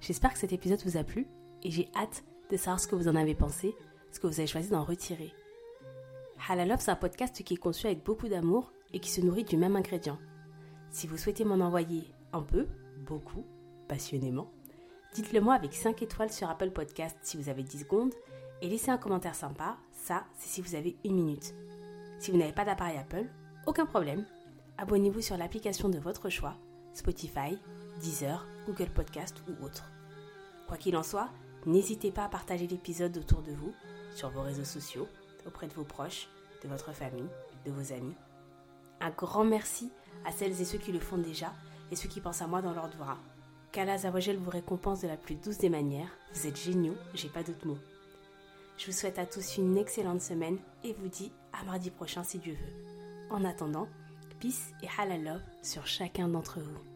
J'espère que cet épisode vous a plu et j'ai hâte de savoir ce que vous en avez pensé, ce que vous avez choisi d'en retirer. Halal Love, c'est un podcast qui est conçu avec beaucoup d'amour et qui se nourrit du même ingrédient. Si vous souhaitez m'en envoyer un peu, beaucoup, passionnément, dites-le moi avec 5 étoiles sur Apple Podcast si vous avez 10 secondes et laissez un commentaire sympa, ça c'est si vous avez une minute. Si vous n'avez pas d'appareil Apple, aucun problème. Abonnez-vous sur l'application de votre choix, Spotify, Deezer, Google Podcast ou autre. Quoi qu'il en soit, n'hésitez pas à partager l'épisode autour de vous, sur vos réseaux sociaux, auprès de vos proches, de votre famille, de vos amis. Un grand merci à celles et ceux qui le font déjà et ceux qui pensent à moi dans leur devoir. Qu'Allah Zawajel vous récompense de la plus douce des manières. Vous êtes géniaux, j'ai pas d'autres mots. Je vous souhaite à tous une excellente semaine et vous dis à mardi prochain si Dieu veut. En attendant, peace et halal love sur chacun d'entre vous.